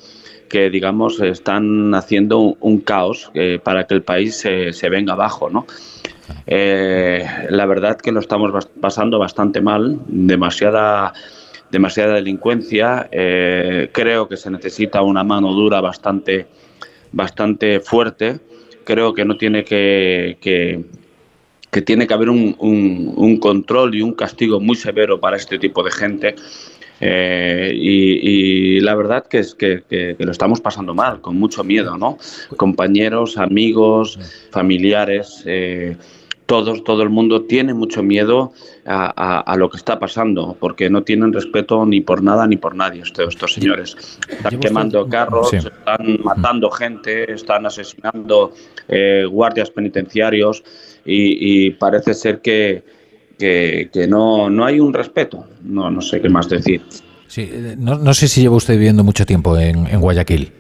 que digamos, están haciendo un, caos eh, para que el país se, se venga abajo, ¿no? Eh, la verdad que lo estamos pasando bastante mal, demasiada demasiada delincuencia. Eh, creo que se necesita una mano dura bastante, bastante fuerte. Creo que no tiene que, que, tiene que haber un, un, control y un castigo muy severo para este tipo de gente. Eh, y, la verdad que es que, que, lo estamos pasando mal, con mucho miedo, ¿no? Compañeros, amigos, familiares. Eh, todos, todo el mundo tiene mucho miedo a, lo que está pasando, porque no tienen respeto ni por nada ni por nadie estos, estos señores. Están quemando carros, están matando gente, están asesinando eh, guardias penitenciarios y, parece ser que, que, no, no hay un respeto. No, no sé qué más decir. Sí, eh, no, sé si lleva usted viviendo mucho tiempo en Guayaquil.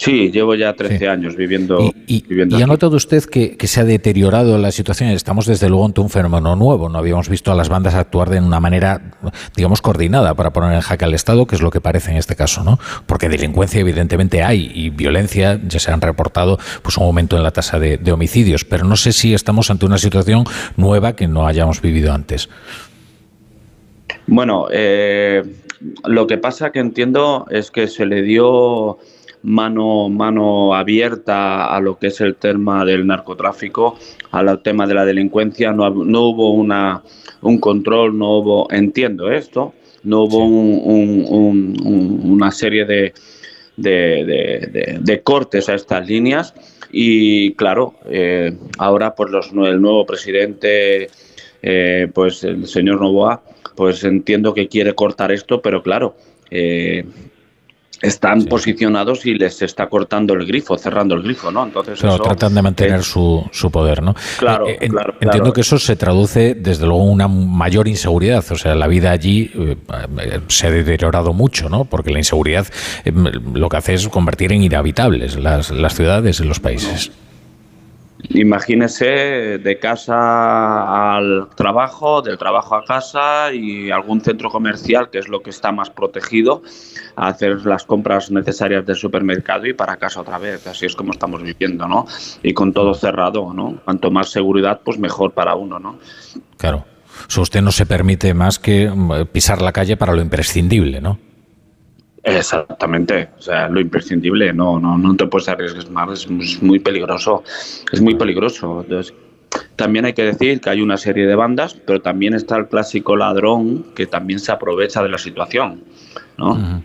Sí, llevo ya 13 años viviendo. ¿Y, y, ha notado usted que, se ha deteriorado la situación? Estamos desde luego ante un fenómeno nuevo. No habíamos visto a las bandas actuar de una manera, digamos, coordinada para poner en jaque al Estado, que es lo que parece en este caso, ¿no? Porque delincuencia evidentemente hay y violencia, ya se han reportado pues un aumento en la tasa de, homicidios, pero no sé si estamos ante una situación nueva que no hayamos vivido antes. Bueno, eh, lo que pasa que entiendo es que se le dio mano, mano abierta a lo que es el tema del narcotráfico, al tema de la delincuencia, no, no hubo una, un control, no hubo, entiendo esto, no hubo una serie de, de, cortes a estas líneas. Y claro, eh, ahora pues los, el nuevo presidente, eh, pues el señor Novoa, pues entiendo que quiere cortar esto, pero claro, eh, están posicionados y les está cortando el grifo, cerrando el grifo, ¿no? Entonces tratan de mantener su, su, poder, ¿no? Claro, eh, claro Entiendo que eso se traduce desde luego en una mayor inseguridad, o sea, la vida allí eh, se ha deteriorado mucho, ¿no? Porque la inseguridad eh, lo que hace es convertir en inhabitables las, las ciudades y los países. Imagínese de casa al trabajo, del trabajo a casa y algún centro comercial, que es lo que está más protegido, hacer las compras necesarias del supermercado y para casa otra vez. Así es como estamos viviendo, ¿no? Y con todo cerrado, ¿no? Cuanto más seguridad, pues mejor para uno, ¿no? Claro. O usted no se permite más que mm, pisar la calle para lo imprescindible, ¿no? Exactamente, o sea, lo imprescindible, no, no, no te puedes arriesgar más, es muy peligroso, es muy peligroso. Entonces, también hay que decir que hay una serie de bandas, pero también está el clásico ladrón que también se aprovecha de la situación, ¿no?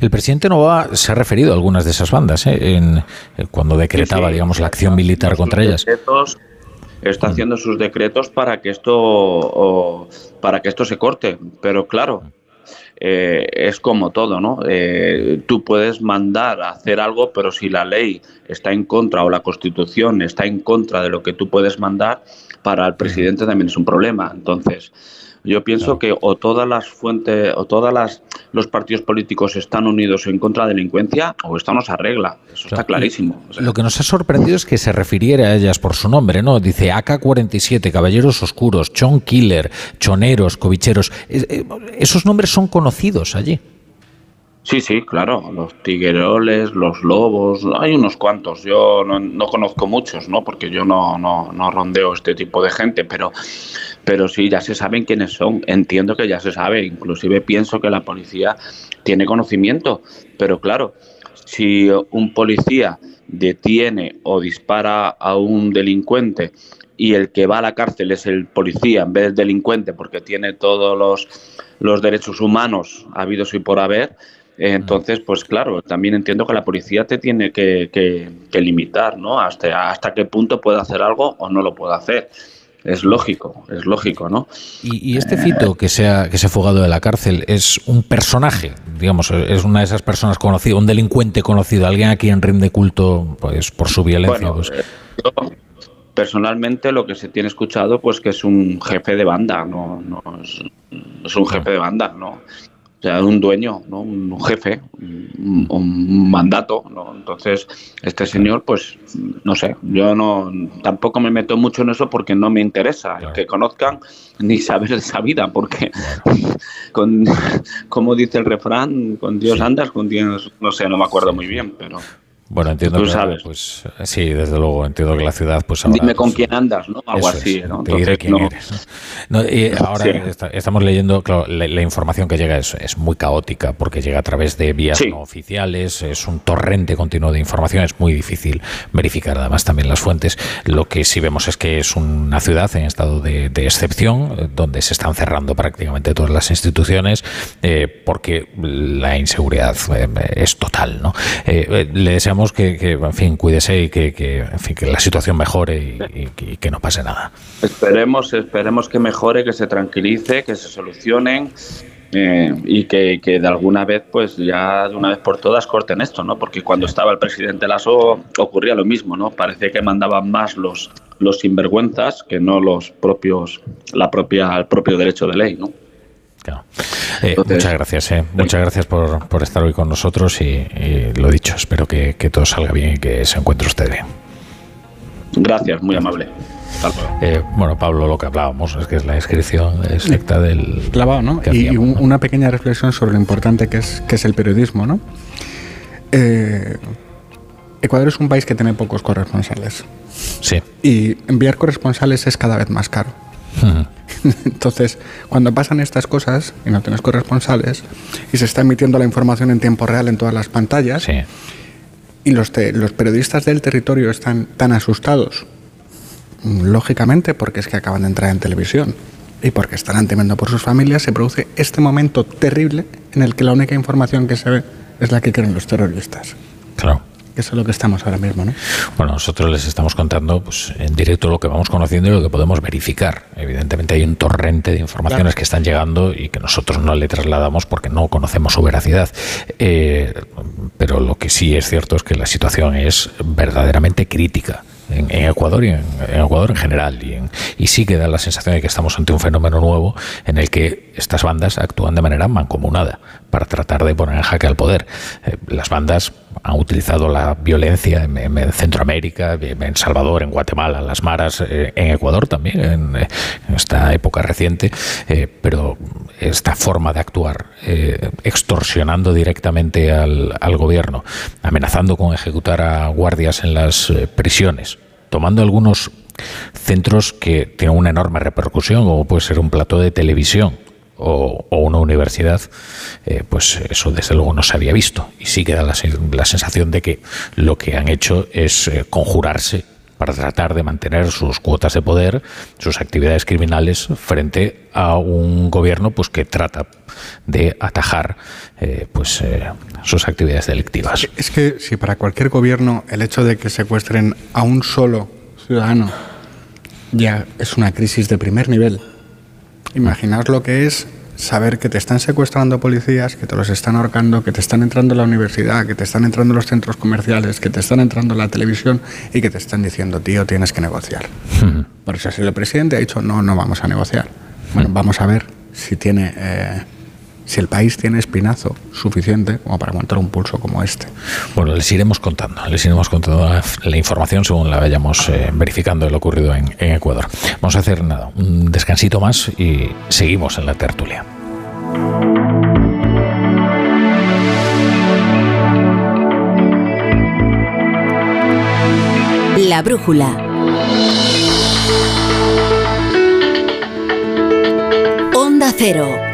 El presidente Nova se ha referido a algunas de esas bandas ¿eh? en, eh, cuando decretaba, digamos, la acción militar contra ellas. Está haciendo sus decretos para que esto para que esto se corte, pero claro, eh, es como todo, ¿no? Eh, tú puedes mandar a hacer algo, pero si la ley está en contra o la constitución está en contra de lo que tú puedes mandar, para el presidente también es un problema. Entonces, yo pienso que o todas las fuentes o todas las los partidos políticos están unidos en contra de la delincuencia o esto no se arregla. Eso está clarísimo. Lo que nos ha sorprendido es que se refiriera a ellas por su nombre, ¿no? Dice AK-47, Caballeros Oscuros, Chon Killer, Choneros, Covicheros. Eh, esos nombres son conocidos allí. Sí, sí, claro, los tigueroles, los lobos, hay unos cuantos, yo no, conozco muchos, ¿no? Porque yo no, no, no, rondeo este tipo de gente, pero, pero sí, ya se saben quiénes son, entiendo que ya se sabe, inclusive pienso que la policía tiene conocimiento, pero claro, si un policía detiene o dispara a un delincuente y el que va a la cárcel es el policía en vez del delincuente porque tiene todos los, los derechos humanos habidos y por haber, entonces, pues claro, también entiendo que la policía te tiene que, limitar, ¿no? Hasta, hasta qué punto puede hacer algo o no lo puede hacer. Es lógico, es lógico, ¿no? Y, este Fito que se, ha, que se ha fugado de la cárcel es un personaje, digamos, es una de esas personas conocidas, un delincuente conocido, alguien a quien rinde culto pues, por su violencia. Pues. Eh, personalmente lo que se tiene escuchado pues que es un jefe de banda, no, no es, es un jefe de banda, ¿no? Sea, un dueño, ¿no? un jefe, un, mandato. ¿no? Entonces, este señor, pues, no sé, yo no tampoco me meto mucho en eso porque no me interesa que conozcan ni saber esa vida, porque, [LAUGHS] con, como dice el refrán, con Dios andas, con Dios, no sé, no me acuerdo muy bien, pero... Bueno, entiendo que, sabes. Pues, sí, desde luego, entiendo que la ciudad, pues ahora, Dime con quién andas, ¿no? Algo así, ¿no? quién eres. y ahora estamos leyendo, claro, la, información que llega es, es, muy caótica porque llega a través de vías no oficiales, es un torrente continuo de información, es muy difícil verificar además también las fuentes. Lo que sí vemos es que es una ciudad en estado de, excepción, donde se están cerrando prácticamente todas las instituciones eh, porque la inseguridad eh, es total, ¿no? Eh, le deseamos que, en fin, cuídese y que, en fin, que la situación mejore y, que no pase nada. Esperemos, esperemos que mejore, que se tranquilice, que se solucionen eh, y que, de alguna vez, pues ya de una vez por todas corten esto, ¿no? Porque cuando estaba el presidente Lasso ocurría lo mismo, ¿no? Parece que mandaban más los los sinvergüenzas que no los propios la propia el propio derecho de ley, ¿no? Eh, muchas gracias, eh. muchas gracias por, por, estar hoy con nosotros y, lo dicho, espero que, todo salga bien y que se encuentre usted bien. Gracias, muy amable. Eh, bueno, Pablo, lo que hablábamos es que es la inscripción exacta del... Clavado, ¿no? Y, una pequeña reflexión sobre lo importante que es, que es el periodismo, ¿no? Ecuador es un país que tiene pocos corresponsales. Sí. Y enviar corresponsales es cada vez más caro. [LAUGHS] Entonces, cuando pasan estas cosas y no tienes corresponsales y se está emitiendo la información en tiempo real en todas las pantallas y los, los periodistas del territorio están tan asustados, lógicamente porque es que acaban de entrar en televisión y porque estarán temiendo por sus familias, se produce este momento terrible en el que la única información que se ve es la que creen los terroristas. Claro. Eso es lo que estamos ahora mismo, ¿no? Bueno, nosotros les estamos contando pues, en directo lo que vamos conociendo y lo que podemos verificar. Evidentemente hay un torrente de informaciones que están llegando y que nosotros no le trasladamos porque no conocemos su veracidad. Eh, pero lo que sí es cierto es que la situación es verdaderamente crítica en, Ecuador y en, Ecuador en general. Y, y, sí que da la sensación de que estamos ante un fenómeno nuevo en el que estas bandas actúan de manera mancomunada para tratar de poner en jaque al poder. Eh, las bandas han utilizado la violencia en, Centroamérica, en Salvador, en Guatemala, las maras, eh, en Ecuador también, en, esta época reciente, eh, pero esta forma de actuar, extorsionando directamente al, al gobierno, amenazando con ejecutar a guardias en las prisiones, tomando algunos centros que tienen una enorme repercusión, como puede ser un plató de televisión o, una universidad, eh, pues eso desde luego no se había visto. Y sí queda la, la sensación de que lo que han hecho es eh, conjurarse para tratar de mantener sus cuotas de poder, sus actividades criminales frente a un gobierno pues que trata de atajar eh, pues sus actividades delictivas. Es que si para cualquier gobierno el hecho de que secuestren a un solo ciudadano ya es una crisis de primer nivel, Imaginaos lo que es saber que te están secuestrando policías, que te los están ahorcando, que te están entrando en la universidad, que te están entrando en los centros comerciales, que te están entrando en la televisión y que te están diciendo, tío, tienes que negociar. Por eso el presidente ha dicho, no, no vamos a negociar. Bueno, vamos a ver si tiene eh, si el país tiene espinazo suficiente como para aguantar un pulso como este. Bueno, les iremos contando, les iremos contando la, información según la vayamos eh, verificando lo ocurrido en, en Ecuador. Vamos a hacer nada, un descansito más y seguimos en la tertulia. La brújula. Onda Cero.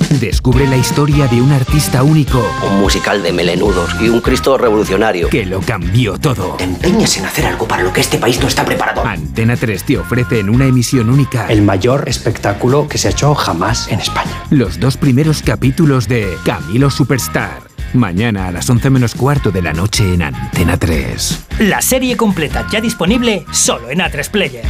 descubre la historia de un artista único. Un musical de melenudos y un Cristo revolucionario. Que lo cambió todo. Te empeñas en hacer algo para lo que este país no está preparado. Antena 3 te ofrece en una emisión única. El mayor espectáculo que se ha hecho jamás en España. Los dos primeros capítulos de Camilo Superstar. Mañana a las 11 menos cuarto de la noche en Antena 3. La serie completa ya disponible solo en A3 Player.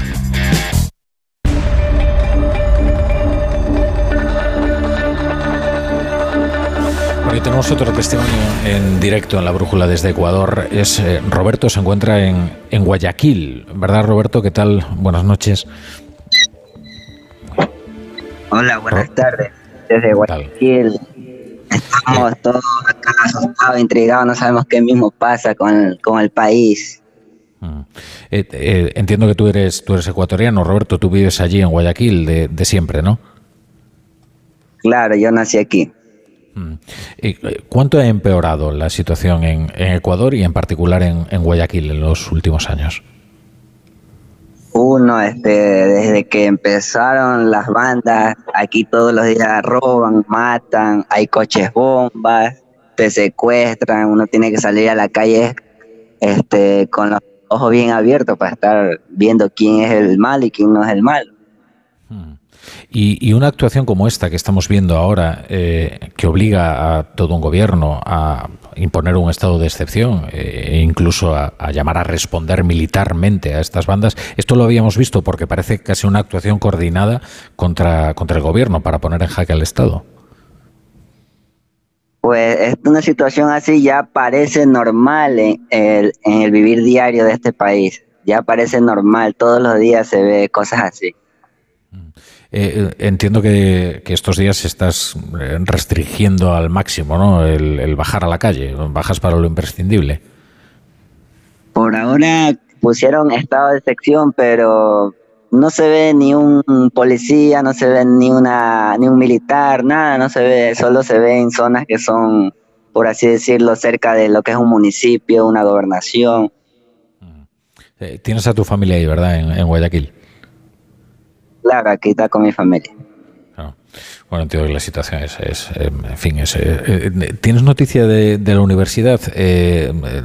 Tenemos otro testimonio en directo en la brújula desde Ecuador. Es eh, Roberto, se encuentra en, en, Guayaquil. ¿Verdad, Roberto? ¿Qué tal? Buenas noches. Hola, buenas tardes. Desde Guayaquil. Estamos todos acá asustados, intrigados, no sabemos qué mismo pasa con, con el país. Mm. Eh, eh, entiendo que tú eres, tú eres ecuatoriano, Roberto, tú vives allí en Guayaquil de, de siempre, ¿no? Claro, yo nací aquí. Mm. Eh, ¿Cuánto ha empeorado la situación en, Ecuador y en particular en, Guayaquil en los últimos años? Uno, este, desde que empezaron las bandas, aquí todos los días roban, matan, hay coches bombas, te secuestran, uno tiene que salir a la calle este, con los ojos bien abiertos para estar viendo quién es el mal y quién no es el mal. Y, una actuación como esta que estamos viendo ahora, eh, que obliga a todo un gobierno a imponer un estado de excepción eh, e incluso a, llamar a responder militarmente a estas bandas, esto lo habíamos visto porque parece casi una actuación coordinada contra, contra el gobierno para poner en jaque al Estado. Pues una situación así ya parece normal en el, en el vivir diario de este país. Ya parece normal, todos los días se ve cosas así. Eh, entiendo que, estos días estás eh, restringiendo al máximo ¿no? el, bajar a la calle, bajas para lo imprescindible. Por ahora pusieron estado de sección, pero no se ve ni un policía, no se ve ni una ni un militar, nada, no se ve, solo se ve en zonas que son, por así decirlo, cerca de lo que es un municipio, una gobernación. Eh, tienes a tu familia ahí, ¿verdad? en Guayaquil. Claro, aquí está con mi familia. Bueno, entiendo que la situación es, eh, en fin, es, eh, eh, ¿tienes noticia de, la universidad?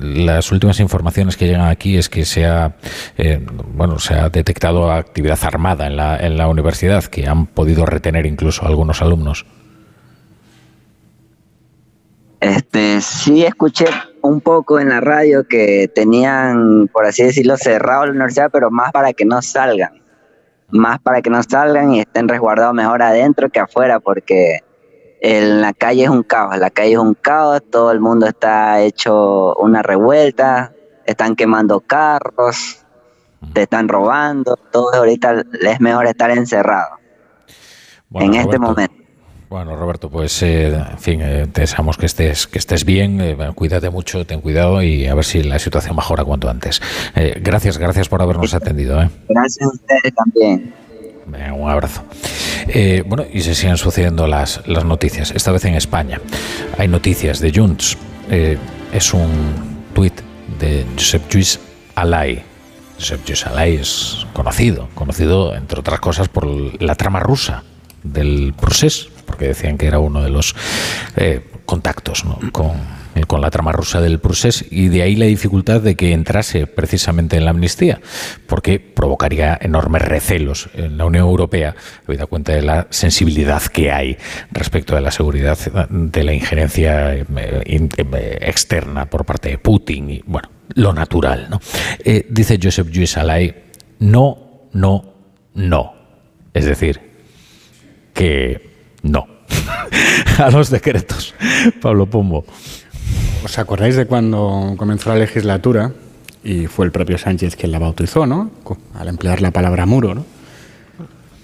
las últimas informaciones que llegan aquí es que se ha, bueno, se ha detectado actividad armada en la, en la universidad, que han podido retener incluso a algunos alumnos. Este, sí escuché un poco en la radio que tenían, por así decirlo, cerrado la universidad, pero más para que no salgan más para que no salgan y estén resguardados mejor adentro que afuera, porque en la calle es un caos, la calle es un caos, todo el mundo está hecho una revuelta, están quemando carros, te están robando, todo ahorita es mejor estar encerrado en este momento. Bueno, Roberto, pues eh, en fin, eh, te deseamos que estés, que estés bien, eh, cuídate mucho, ten cuidado y a ver si la situación mejora cuanto antes. gracias, gracias por habernos atendido. Gracias a ustedes también. un abrazo. bueno, y se siguen sucediendo las, las noticias, esta vez en España. Hay noticias de Junts. es un tuit de Josep Lluís Alay. Josep Lluís Alay es conocido, conocido entre otras cosas por la trama rusa del proceso porque decían que era uno de los eh, contactos con, la trama rusa del Prusés y de ahí la dificultad de que entrase precisamente en la amnistía, porque provocaría enormes recelos en la Unión Europea, habida cuenta de la sensibilidad que hay respecto de la seguridad de la injerencia eh, eh, externa por parte de Putin y, bueno, lo natural. ¿no? dice Joseph Lluís no, no, no. Es decir, que no. [LAUGHS] a los decretos. Pablo Pombo. ¿Os acordáis de cuando comenzó la legislatura y fue el propio Sánchez quien la bautizó, ¿no? Al emplear la palabra muro, ¿no?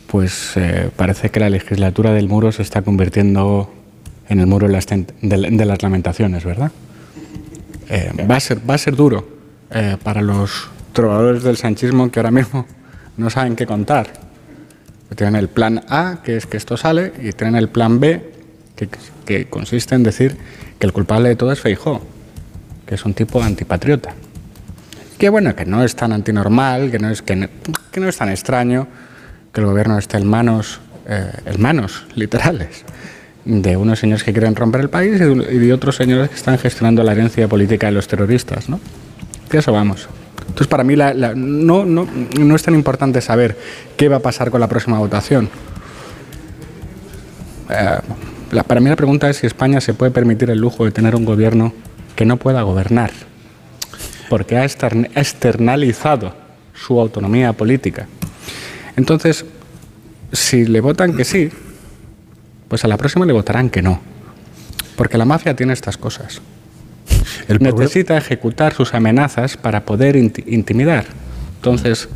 Pues eh, parece que la legislatura del muro se está convirtiendo en el muro de las, lamentaciones, ¿verdad? Eh, va, a ser, va a ser duro eh, para los trovadores del sanchismo que ahora mismo no saben qué contar tienen el plan A, que es que esto sale, y tienen el plan B, que, consiste en decir que el culpable de todo es Feijó, que es un tipo antipatriota. Que bueno, que no es tan antinormal, que no es, que no, es tan extraño que el gobierno esté en manos, eh, en manos literales de unos señores que quieren romper el país y de, otros señores que están gestionando la herencia política de los terroristas, ¿no? De eso vamos. Entonces, para mí no, no, es tan importante saber qué va a pasar con la próxima votación. Eh, para mí la pregunta es si España se puede permitir el lujo de tener un gobierno que no pueda gobernar, porque ha externalizado su autonomía política. Entonces, si le votan que sí, pues a la próxima le votarán que no, porque la mafia tiene estas cosas necesita ejecutar sus amenazas para poder intimidar. Entonces,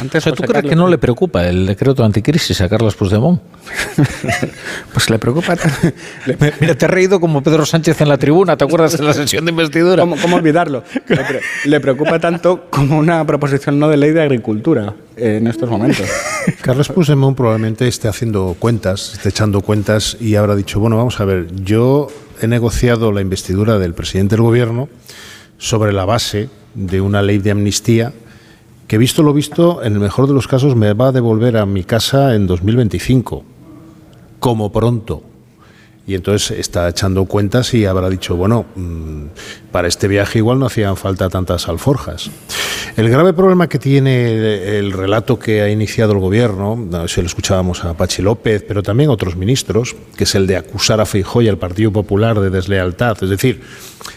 antes ¿tú crees que no le preocupa el decreto anticrisis a Carlos Puigdemont? [LAUGHS] pues le preocupa. [LAUGHS] Mira, te he reído como Pedro Sánchez en la tribuna, ¿te acuerdas de la sesión de investidura? ¿Cómo, olvidarlo? le, preocupa tanto como una proposición no de ley de agricultura en estos momentos. [LAUGHS] Carlos Puigdemont probablemente esté haciendo cuentas, esté echando cuentas y habrá dicho, bueno, vamos a ver, yo he negociado la investidura del presidente del gobierno sobre la base de una ley de amnistía que, visto lo visto, en el mejor de los casos me va a devolver a mi casa en 2025, como pronto. Y entonces está echando cuentas y habrá dicho, bueno, mm, para este viaje igual no hacían falta tantas alforjas. El grave problema que tiene el relato que ha iniciado el gobierno, si lo escuchábamos a Pachi López, pero también a otros ministros, que es el de acusar a Feijóo y al Partido Popular de deslealtad, es decir,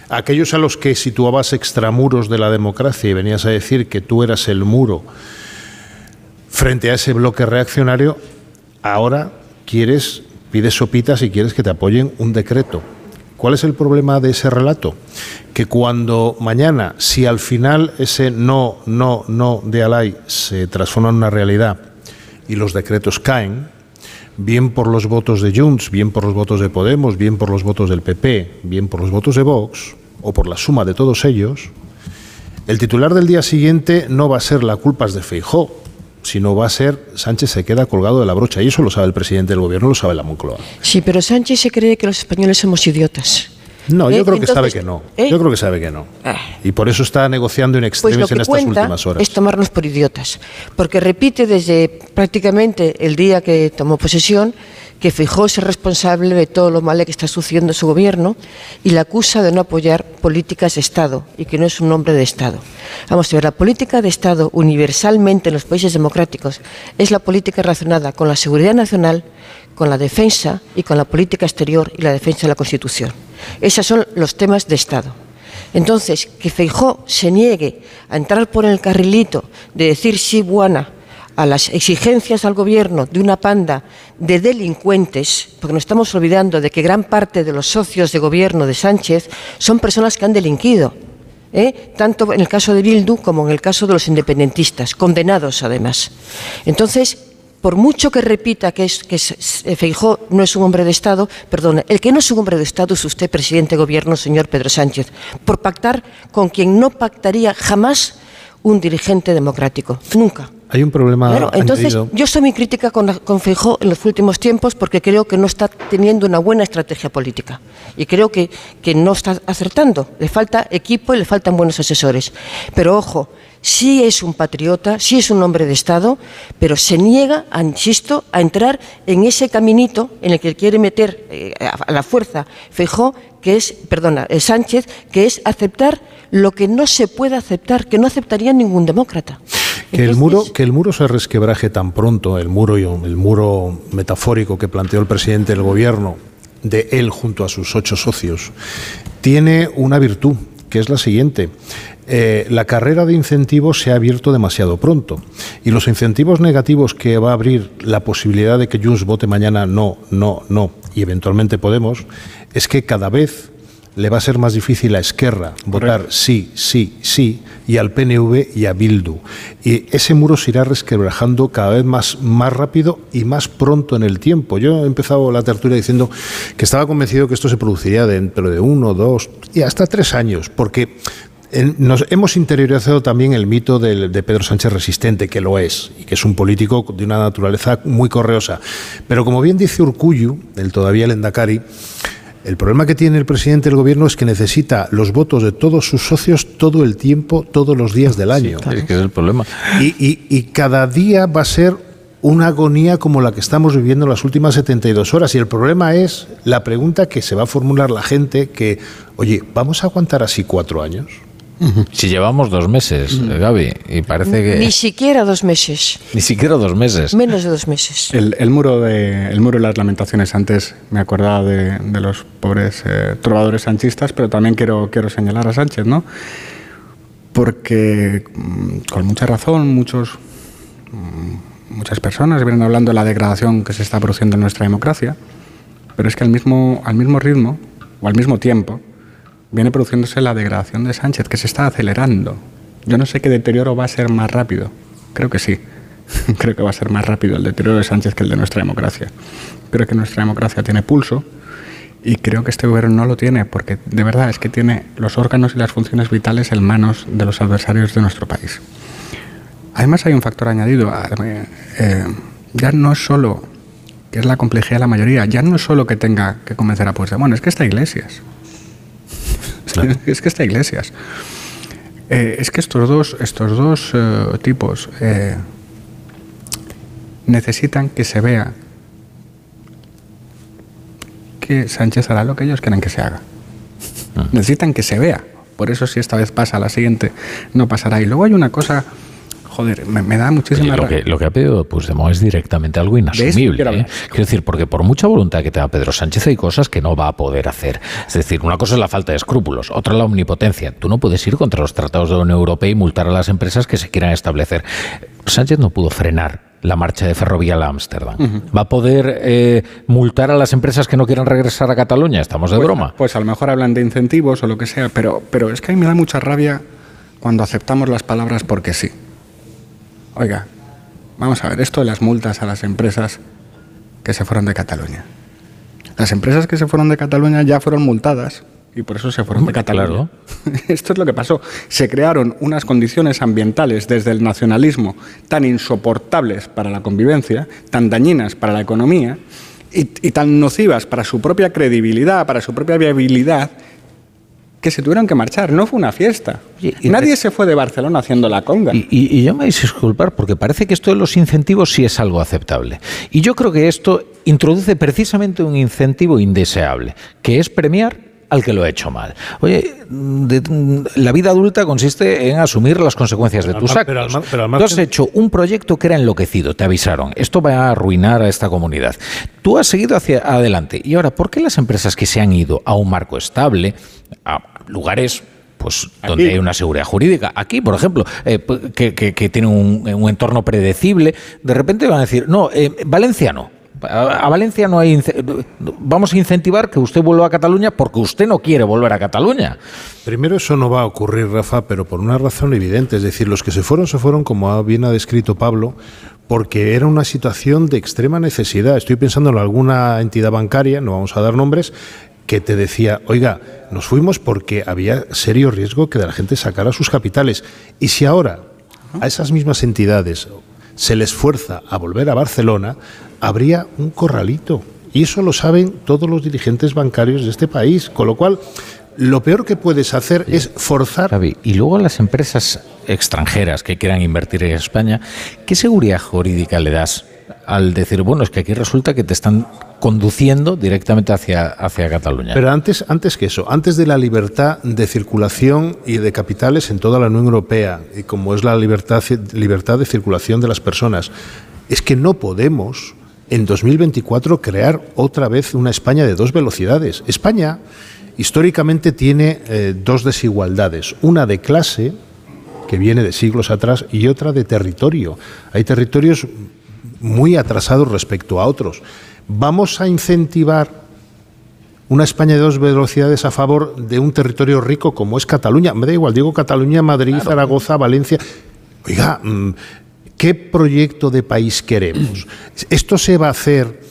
aquellos a los que situabas extramuros de la democracia y venías a decir que tú eras el muro frente a ese bloque reaccionario, ahora quieres pides sopitas y quieres que te apoyen un decreto. ¿Cuál es el problema de ese relato? Que cuando mañana, si al final ese no, no, no de Alay se transforma en una realidad y los decretos caen, bien por los votos de Junts, bien por los votos de Podemos, bien por los votos del PP, bien por los votos de Vox, o por la suma de todos ellos, el titular del día siguiente no va a ser la culpa de Feijó, sino va a ser Sánchez se queda colgado de la brocha. Y eso lo sabe el presidente del gobierno, lo sabe la Moncloa. Sí, pero Sánchez se cree que los españoles somos idiotas. No, yo ¿Eh? creo que sabe que no. ¿eh? Yo creo que sabe que no. Y por eso está negociando en Pues extremis en estas cuenta últimas horas. es tomarnos por idiotas, porque repite desde prácticamente el día que tomó posesión que Fijó es responsable de todo lo malo que está sucediendo su gobierno y la acusa de no apoyar políticas de Estado y que no es un hombre de Estado. Vamos a ver, la política de Estado universalmente en los países democráticos es la política relacionada con la seguridad nacional, con la defensa y con la política exterior y la defensa de la Constitución. Esos son los temas de Estado. Entonces, que Feijó se niegue a entrar por el carrilito de decir sí buena a las exigencias al gobierno de una panda de delincuentes, porque nos estamos olvidando de que gran parte de los socios de gobierno de Sánchez son personas que han delinquido, ¿eh? tanto en el caso de Bildu como en el caso de los independentistas, condenados además. Entonces, por mucho que repita que, es, que Feijó no es un hombre de Estado, perdón, el que no es un hombre de Estado es usted, presidente de gobierno, señor Pedro Sánchez, por pactar con quien no pactaría jamás un dirigente democrático. Nunca. Hay un problema Claro, entonces añadido. yo soy muy crítica con, con Feijó en los últimos tiempos porque creo que no está teniendo una buena estrategia política y creo que, que no está acertando. Le falta equipo y le faltan buenos asesores. Pero ojo, sí es un patriota, sí es un hombre de Estado, pero se niega, a, insisto, a entrar en ese caminito en el que quiere meter eh, a, a la fuerza Feijó, que es, perdona, eh, Sánchez, que es aceptar lo que no se puede aceptar, que no aceptaría ningún demócrata. Que el, muro, que el muro se resquebraje tan pronto, el muro, el muro metafórico que planteó el presidente del gobierno, de él junto a sus ocho socios, tiene una virtud, que es la siguiente. Eh, la carrera de incentivos se ha abierto demasiado pronto y los incentivos negativos que va a abrir la posibilidad de que Junts vote mañana no, no, no y eventualmente Podemos, es que cada vez le va a ser más difícil a Esquerra votar sí, sí, sí, y al PNV y a Bildu. Y ese muro se irá resquebrajando cada vez más, más rápido y más pronto en el tiempo. Yo he empezado la tertulia diciendo que estaba convencido que esto se produciría dentro de uno, dos y hasta tres años, porque nos hemos interiorizado también el mito del- de, Pedro Sánchez resistente, que lo es, y que es un político de una naturaleza muy correosa. Pero como bien dice Urcuyu, el todavía el Endacari, el problema que tiene el presidente del gobierno es que necesita los votos de todos sus socios todo el tiempo, todos los días del año. Es que es el problema. Y, y- y cada día va a ser una agonía como la que estamos viviendo en las últimas 72 horas. Y el problema es la pregunta que se va a formular la gente que, oye, ¿vamos a aguantar así cuatro años? Si llevamos dos meses, eh, Gaby, y parece que Ni siquiera dos meses, ni siquiera dos meses. menos de dos meses. El, el muro de, el muro de las lamentaciones antes me acordaba de, de los pobres eh, trovadores sanchistas, pero también quiero, quiero señalar a Sánchez, ¿no? Porque mm, con mucha razón muchos, mm, muchas personas vienen hablando de la degradación que se está produciendo en nuestra democracia, pero es que al mismo, al mismo ritmo o al mismo tiempo viene produciéndose la degradación de Sánchez, que se está acelerando. Yo no sé qué deterioro va a ser más rápido. Creo que sí. [LAUGHS] Creo que va a ser más rápido el deterioro de Sánchez que el de nuestra democracia. Creo que nuestra democracia tiene pulso y creo que este gobierno no lo tiene porque de verdad es que tiene los órganos y las funciones vitales en manos de los adversarios de nuestro país. Además hay un factor añadido. eh, eh, ya no es solo, que es la complejidad de la mayoría, ya no es solo que tenga que convencer a Puigdemont, es que está Iglesias. [LAUGHS] es que está Iglesias. Eh, es que estos dos, estos dos eh, tipos eh, necesitan que se vea que Sánchez hará lo que ellos quieren que se haga. Necesitan que se vea. Por eso si esta vez pasa, la siguiente no pasará. Y luego hay una cosa, joder, me, me da muchísima Oye, lo, que, lo que ha pedido Puigdemont es directamente algo inasumible. quiero ¿eh? Quiero decir, porque por mucha voluntad que tenga Pedro Sánchez hay cosas que no va a poder hacer. Es decir, una cosa es la falta de escrúpulos, otra la omnipotencia. Tú no puedes ir contra los tratados de la Unión Europea y multar a las empresas que se quieran establecer. Sánchez no pudo frenar la marcha de Ferrovial a Ámsterdam. ¿Va a poder eh, multar a las empresas que no quieran regresar a Cataluña? Estamos de Pues- broma. Pues a lo mejor hablan de incentivos o lo que sea, pero, pero es que a mí me da mucha rabia cuando aceptamos las palabras porque sí. Oiga, vamos a ver, esto de las multas a las empresas que se fueron de Cataluña. Las empresas que se fueron de Cataluña ya fueron multadas y por eso se fueron de Cataluña. [LAUGHS] Esto es lo que pasó. Se crearon unas condiciones ambientales desde el nacionalismo tan insoportables para la convivencia, tan dañinas para la economía y, y tan nocivas para su propia credibilidad, para su propia viabilidad, que se tuvieron que marchar. No fue una fiesta. Nadie se fue de Barcelona haciendo la conga. Y, y, y ya me vais a disculpar porque parece que esto de los incentivos sí es algo aceptable. Y yo creo que esto introduce precisamente un incentivo indeseable, que es premiar al que lo ha hecho mal. Oye, de, la vida adulta consiste en asumir las consecuencias de tus actos. pero al mar- pero al Tú has hecho un proyecto que era enloquecido, te avisaron. Esto va a arruinar a esta comunidad. Tú has seguido hacia adelante. Y ahora, ¿por qué las empresas que se han ido a un marco estable, a lugares pues donde hay una seguridad jurídica. Aquí, por ejemplo, eh, p- que, que, que tiene un, un entorno predecible, de repente van a decir, no, eh, Valencia no. A, a Valencia no hay... Vamos a incentivar que usted vuelva a Cataluña porque usted no quiere volver a Cataluña. Primero eso no va a ocurrir, Rafa, pero por una razón evidente. Es decir, los que se fueron, se fueron, como bien ha descrito Pablo, porque era una situación de extrema necesidad. Estoy pensando en alguna entidad bancaria, no vamos a dar nombres, que te decía, oiga, nos fuimos porque había serio riesgo que de la gente sacara sus capitales. Y si ahora a esas mismas entidades se les fuerza a volver a Barcelona, habría un corralito. Y eso lo saben todos los dirigentes bancarios de este país. Con lo cual, lo peor que puedes hacer es forzar. Xavi, y luego las empresas extranjeras que quieran invertir en España, ¿qué seguridad jurídica le das al decir, bueno, es que aquí resulta que te están conduciendo directamente hacia, hacia Cataluña? Pero antes, antes que eso, antes de la libertad de circulación y de capitales en toda la Unión Europea, y como es la libertad, libertad de circulación de las personas, es que no podemos en 2024 crear otra vez una España de dos velocidades. España históricamente tiene eh, dos desigualdades, una de clase, que viene de siglos atrás, y otra de territorio. Hay territorios muy atrasados respecto a otros. Vamos a incentivar una España de dos velocidades a favor de un territorio rico como es Cataluña. Me da igual, digo Cataluña, Madrid, Zaragoza, Valencia. Oiga, mm, ¿qué proyecto de país queremos? ¿Esto se va a hacer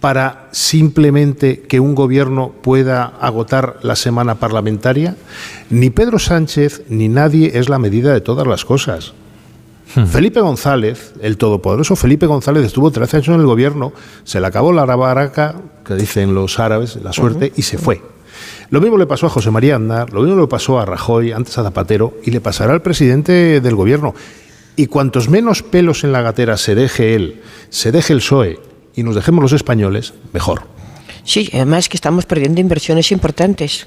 para simplemente que un gobierno pueda agotar la semana parlamentaria? Ni Pedro Sánchez ni nadie es la medida de todas las cosas. Felipe González, el todopoderoso Felipe González, estuvo 13 años en el gobierno, se le acabó la baraca, que dicen los árabes, la suerte, y se fue. Lo mismo le pasó a José María Aznar, lo mismo le pasó a Rajoy, antes a Zapatero, y le pasará al presidente del gobierno. Y cuantos menos pelos en la gatera se deje él, se deje el PSOE y nos dejemos los españoles, mejor. Sí, además que estamos perdiendo inversiones importantes.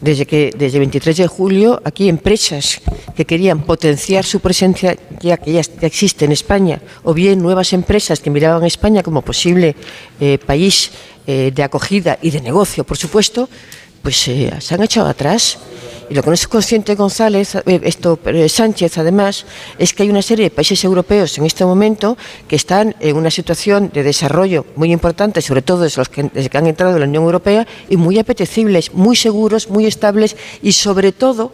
Desde que desde 23 de julio aquí empresas que querían potenciar su presencia ya que ya, existe en España o bien nuevas empresas que miraban a España como posible eh, país eh, de acogida y de negocio, por supuesto, pues eh, se han echado atrás. Y lo que no es consciente González, eh, esto Sánchez además, es que hay una serie de países europeos en este momento que están en una situación de desarrollo muy importante, sobre todo desde los que, desde que han entrado en la Unión Europea, y muy apetecibles, muy seguros, muy estables y sobre todo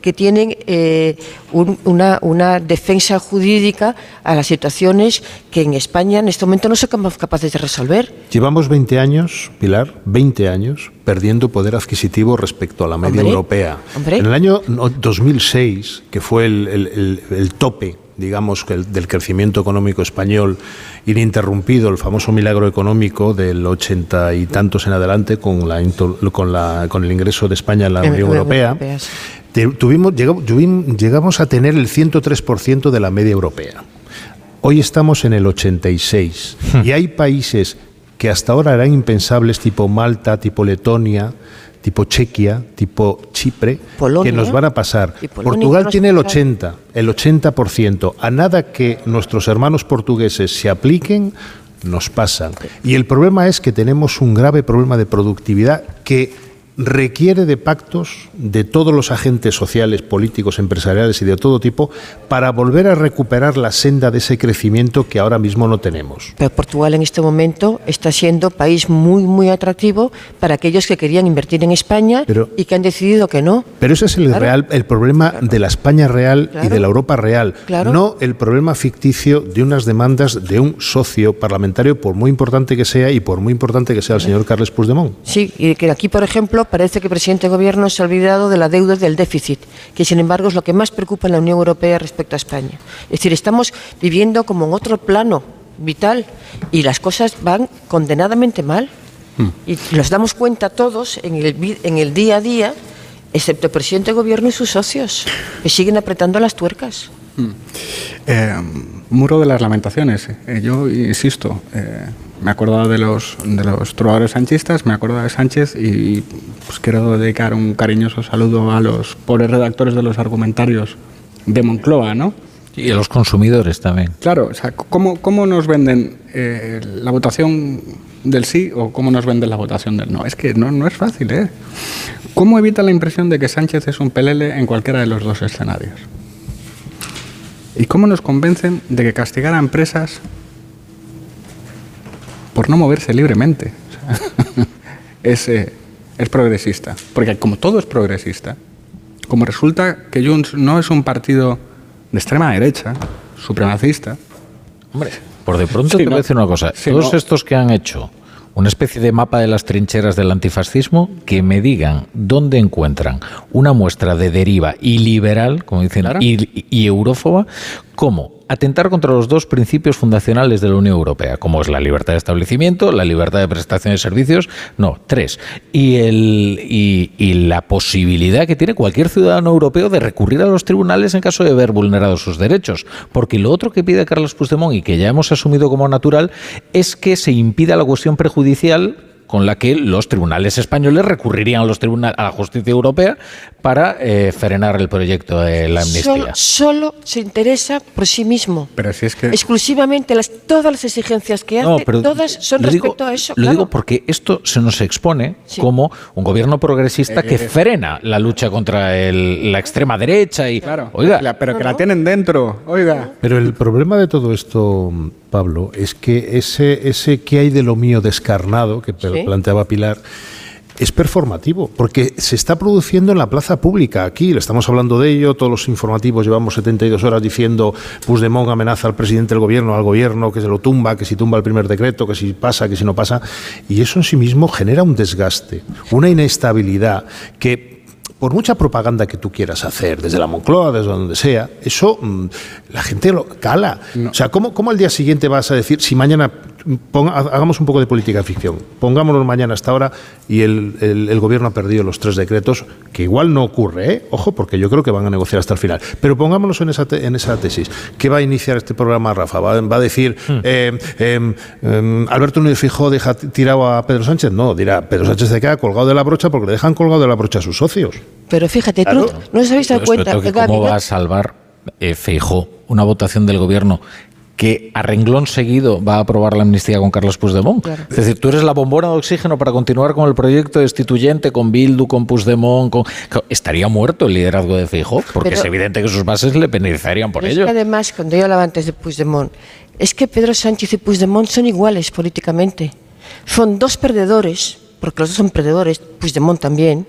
que tienen eh, un- una, una defensa jurídica a las situaciones que en España en este momento no somos capaces de resolver. Llevamos 20 años, Pilar, 20 años, perdiendo poder adquisitivo respecto a la media Hombre, europea. hombre. En el año no- 2006, que fue el, el- el- el tope, digamos, del crecimiento económico español ininterrumpido, el famoso milagro económico del ochenta y tantos en adelante con, la, con, la, con el ingreso de España en la Unión Europea, Europea, sí. te- tuvimos, llegamos, llegamos a tener el 103% de la media europea. Hoy estamos en el 86 y hay países que hasta ahora eran impensables, tipo Malta, tipo Letonia, tipo Chequia, tipo Chipre, Polonia. que nos van a pasar. Portugal tiene el pasará. 80, el 80%. A nada que nuestros hermanos portugueses se apliquen, nos pasan. Y el problema es que tenemos un grave problema de productividad que requiere de pactos de todos los agentes sociales, políticos, empresariales y de todo tipo para volver a recuperar la senda de ese crecimiento que ahora mismo no tenemos. Pero Portugal en este momento está siendo país muy, muy atractivo para aquellos que querían invertir en España y que han decidido que no. Pero ese es el, real, el problema de la España real y de la Europa real, no el problema ficticio de unas demandas de un socio parlamentario, por muy importante que sea y por muy importante que sea el señor Carles Puigdemont. Sí, y que aquí, por ejemplo, parece que el presidente de gobierno se ha olvidado de la deuda y del déficit, que sin embargo es lo que más preocupa en la Unión Europea respecto a España. Es decir, estamos viviendo como en otro plano vital y las cosas van condenadamente mal. Hmm. Y nos damos cuenta todos en el, en el día a día, excepto el presidente de gobierno y sus socios, que siguen apretando las tuercas. Eh, muro de las lamentaciones. Eh, yo insisto, eh, me he acordado de los, de los trovadores sanchistas, me he acordado de Sánchez y pues quiero dedicar un cariñoso saludo a los pobres redactores de los argumentarios de Moncloa, ¿no? Y a los consumidores también. Claro, o sea, ¿cómo, cómo nos venden eh, la votación del sí o cómo nos venden la votación del no? Es que no, no es fácil, ¿eh? ¿Cómo evita la impresión de que Sánchez es un pelele en cualquiera de los dos escenarios? ¿Y cómo nos convencen de que castigar a empresas por no moverse libremente [LAUGHS] es, eh, es progresista? Porque como todo es progresista, como resulta que Junts no es un partido de extrema derecha, supremacista, Hombre, por de pronto [LAUGHS] Sí, te voy no. a decir una cosa. Sí, Todos no. estos que han hecho una especie de mapa de las trincheras del antifascismo, que me digan dónde encuentran una muestra de deriva iliberal, como dicen, y, y eurófoba, como atentar contra los dos principios fundacionales de la Unión Europea, como es la libertad de establecimiento, la libertad de prestación de servicios, no, tres, y, el, y, y la posibilidad que tiene cualquier ciudadano europeo de recurrir a los tribunales en caso de haber vulnerado sus derechos. Porque lo otro que pide Carlos Puigdemont y que ya hemos asumido como natural es que se impida la cuestión prejudicial con la que los tribunales españoles recurrirían a los tribunales a la justicia europea para eh, frenar el proyecto de la amnistía. Solo, solo se interesa por sí mismo. Pero si es que... Exclusivamente las, todas las exigencias que No, hace, pero todas son lo digo- respecto a eso. Lo claro. digo porque esto se nos expone como un gobierno progresista que frena la lucha contra el- la extrema derecha y oiga, La- pero que la tienen dentro, oiga. Pero el problema de todo esto, Pablo, es que ese, ese que hay de lo mío descarnado que Sí. planteaba Pilar es performativo, porque se está produciendo en la plaza pública. Aquí le estamos hablando de ello, todos los informativos llevamos 72 horas diciendo Puigdemont amenaza al presidente del gobierno, al gobierno, que se lo tumba, que si tumba el primer decreto, que si pasa, que si no pasa. Y eso en sí mismo genera un desgaste, una inestabilidad que por mucha propaganda que tú quieras hacer, desde la Moncloa, desde donde sea, eso mm, la gente lo cala. O sea, ¿cómo, ¿cómo al día siguiente vas a decir, si mañana, ponga- hagamos un poco de política ficción, pongámonos mañana hasta ahora y el, el- el gobierno ha perdido los tres decretos, que igual no ocurre, ¿eh? ojo, porque yo creo que van a negociar hasta el final, pero pongámonos en esa, te- en esa tesis. ¿Qué va a iniciar este programa, Rafa? ¿Va, va a decir, eh, eh, eh, Alberto Núñez Fijó deja tirado a Pedro Sánchez? No, dirá, Pedro Sánchez se queda colgado de la brocha porque le dejan colgado de la brocha a sus socios. Pero fíjate, tú Claro. no os habéis dado cuenta que ¿Cómo va a salvar eh, Feijó una votación del gobierno que a renglón seguido va a aprobar la amnistía con Carlos Puigdemont? Claro. Es decir, tú eres la bombona de oxígeno para continuar con el proyecto destituyente, con Bildu, con Puigdemont. Con... Estaría muerto el liderazgo de Feijó, porque Pero- es evidente que sus bases le penalizarían por ello. Es que además, cuando yo hablaba antes de Puigdemont, es que Pedro Sánchez y Puigdemont son iguales políticamente. Son dos perdedores, porque los dos son perdedores, Puigdemont también,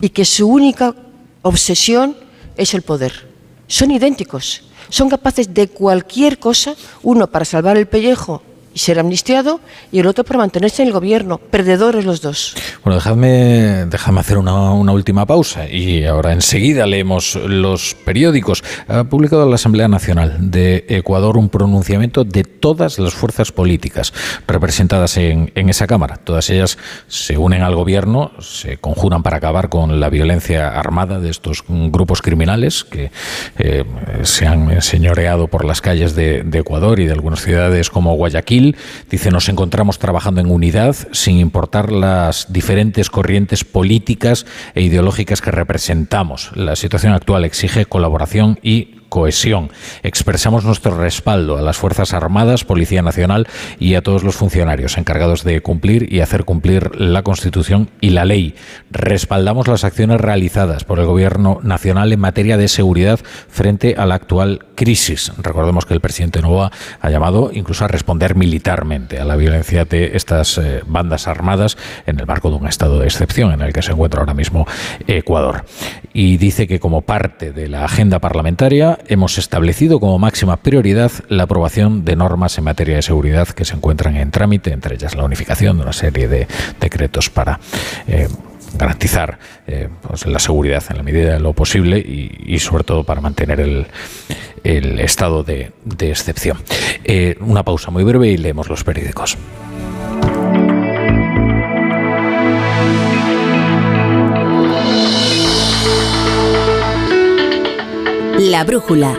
y que su única obsesión es el poder. Son idénticos. Son capaces de cualquier cosa, uno para salvar el pellejo y ser amnistiado, y el otro para mantenerse en el gobierno. Perdedores los dos. Bueno, dejadme, dejadme hacer una, una última pausa y ahora enseguida leemos los periódicos. Ha publicado la Asamblea Nacional de Ecuador un pronunciamiento de todas las fuerzas políticas representadas en, en esa Cámara. Todas ellas se unen al gobierno, se conjuran para acabar con la violencia armada de estos grupos criminales que eh, se han señoreado por las calles de Ecuador y de algunas ciudades como Guayaquil. Dice, nos encontramos trabajando en unidad sin importar las diferentes corrientes políticas e ideológicas que representamos. La situación actual exige colaboración y cohesión. Expresamos nuestro respaldo a las Fuerzas Armadas, Policía Nacional y a todos los funcionarios encargados de cumplir y hacer cumplir la Constitución y la ley. Respaldamos las acciones realizadas por el Gobierno Nacional en materia de seguridad frente a la actual crisis. Recordemos que el presidente Novoa ha llamado incluso a responder militarmente a la violencia de estas eh, bandas armadas en el marco de un estado de excepción en el que se encuentra ahora mismo Ecuador. Y dice que como parte de la agenda parlamentaria hemos establecido como máxima prioridad la aprobación de normas en materia de seguridad que se encuentran en trámite, entre ellas la unificación de una serie de decretos para eh, garantizar eh, pues, la seguridad en la medida de lo posible y, sobre todo para mantener el, estado de, excepción. Eh, una pausa muy breve y leemos los periódicos. La brújula.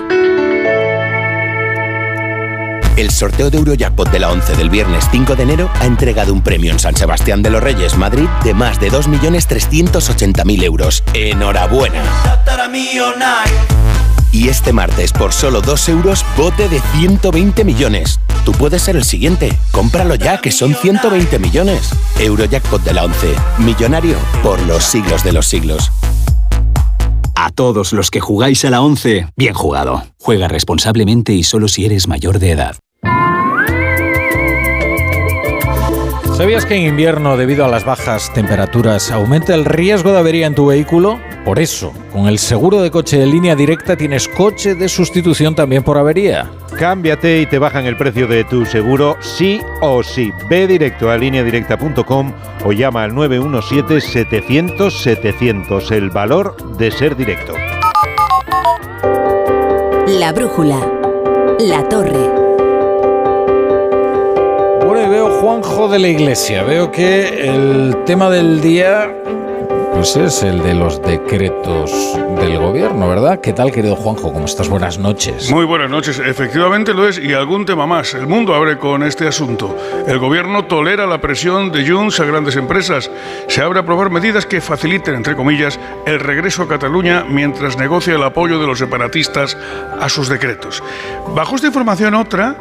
El sorteo de Eurojackpot de la 11 del viernes 5 de enero ha entregado un premio en San Sebastián de los Reyes, Madrid, de más de 2.380.000 euros. ¡Enhorabuena! Y este martes, por solo 2 euros, bote de 120 millones. Tú puedes ser el siguiente. Cómpralo ya, que son 120 millones. Eurojackpot de la 11. Millonario por los siglos de los siglos. A todos los que jugáis a la 11, bien jugado. Juega responsablemente y solo si eres mayor de edad. ¿Sabías que en invierno, debido a las bajas temperaturas, aumenta el riesgo de avería en tu vehículo? Por eso, con el seguro de coche de línea directa tienes coche de sustitución también por avería. Cámbiate y te bajan el precio de tu seguro sí o sí. Ve directo a lineadirecta.com o llama al 917-700-700. El valor de ser directo. La brújula. La torre. Bueno, y veo Juanjo de la Iglesia. Veo que el tema del día pues es el de los decretos del gobierno, ¿verdad? ¿Qué tal, querido Juanjo? ¿Cómo estás? Buenas noches. Muy buenas noches. Efectivamente lo es y algún tema más. El mundo abre con este asunto. El gobierno tolera la presión de Junts a grandes empresas. Se abre a aprobar medidas que faciliten, entre comillas, el regreso a Cataluña mientras negocia el apoyo de los separatistas a sus decretos. Bajo esta información otra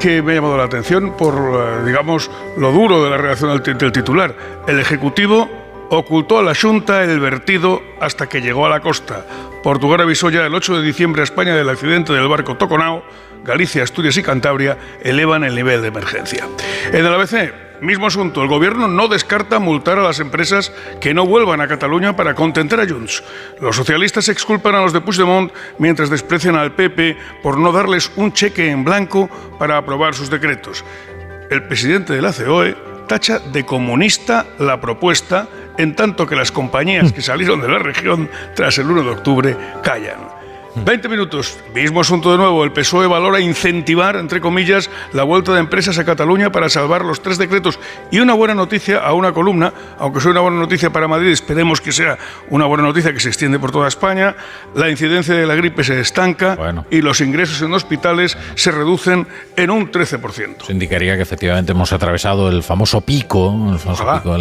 que me ha llamado la atención por, eh, digamos, lo duro de la reacción del titular. El Ejecutivo ocultó a la Junta el vertido hasta que llegó a la costa. Portugal avisó ya el 8 de diciembre a España del accidente del barco Toconao. Galicia, Asturias y Cantabria elevan el nivel de emergencia. En el ABC, Mismo asunto, el gobierno no descarta multar a las empresas que no vuelvan a Cataluña para contentar a Junts. Los socialistas exculpan a los de Puigdemont mientras desprecian al PP por no darles un cheque en blanco para aprobar sus decretos. El presidente de la COE tacha de comunista la propuesta, en tanto que las compañías que salieron de la región tras el 1 de octubre callan. 20 minutos. Mismo asunto de nuevo. El PSOE valora incentivar, entre comillas, la vuelta de empresas a Cataluña para salvar los tres decretos. Y una buena noticia a una columna, aunque sea una buena noticia para Madrid, esperemos que sea una buena noticia que se extiende por toda España. La incidencia de la gripe se estanca y los ingresos en hospitales se reducen en un 13%. Eso indicaría que efectivamente hemos atravesado el famoso pico, el famoso pico de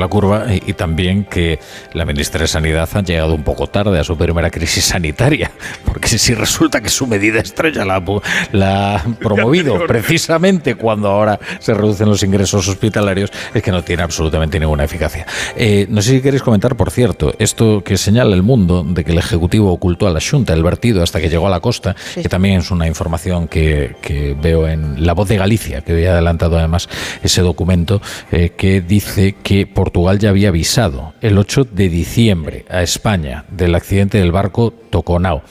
la, curva y, y también que la ministra de Sanidad ha llegado un poco tarde a su primera crisis sanitaria porque si resulta que su medida estrella la, ha [LAUGHS] promovido precisamente cuando ahora se reducen los ingresos hospitalarios, es que no tiene absolutamente ninguna eficacia. Eh, no sé si queréis comentar, por cierto, esto que señala el mundo de que el Ejecutivo ocultó a la Junta el vertido hasta que llegó a la costa, que también es una información que, veo en La Voz de Galicia, que había adelantado además ese documento, eh, que dice que Portugal ya había avisado el 8 de diciembre a España del accidente del barco Toconao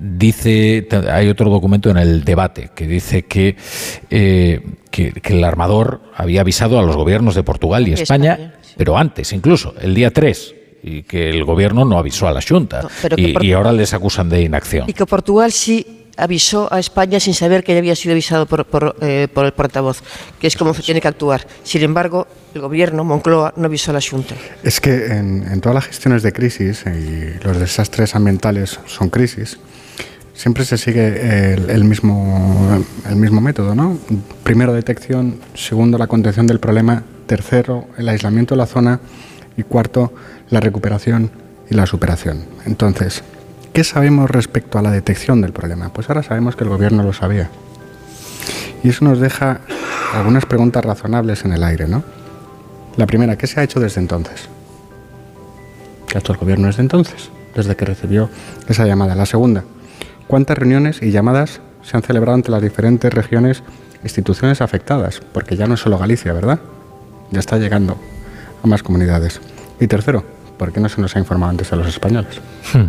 dice, hay otro documento en el debate que dice que, eh, que, el armador había avisado a los gobiernos de Portugal y España, pero antes, incluso, el día 3 y que el gobierno no avisó a la Junta y, ahora les acusan de inacción. Y que Portugal sí avisó a España sin saber que ya había sido avisado por, por, eh, por el portavoz, que es como se tiene que actuar. Sin embargo, el gobierno, Moncloa, no avisó a la Junta. Es que en, en todas las gestiones de crisis, y los desastres ambientales son crisis, siempre se sigue el, mismo, el mismo método, ¿no? Primero detección, segundo la contención del problema, tercero el aislamiento de la zona y cuarto la recuperación y la superación. Entonces, ¿Qué sabemos respecto a la detección del problema? Pues ahora sabemos que el gobierno lo sabía. Y eso nos deja algunas preguntas razonables en el aire, ¿no? La primera, ¿qué se ha hecho desde entonces? ¿Qué ha hecho el gobierno desde entonces? Desde que recibió esa llamada. La segunda, ¿cuántas reuniones y llamadas se han celebrado entre las diferentes regiones, instituciones afectadas? Porque ya no es solo Galicia, ¿verdad? Ya está llegando a más comunidades. Y tercero, ¿por qué no se nos ha informado antes a los españoles? Hmm.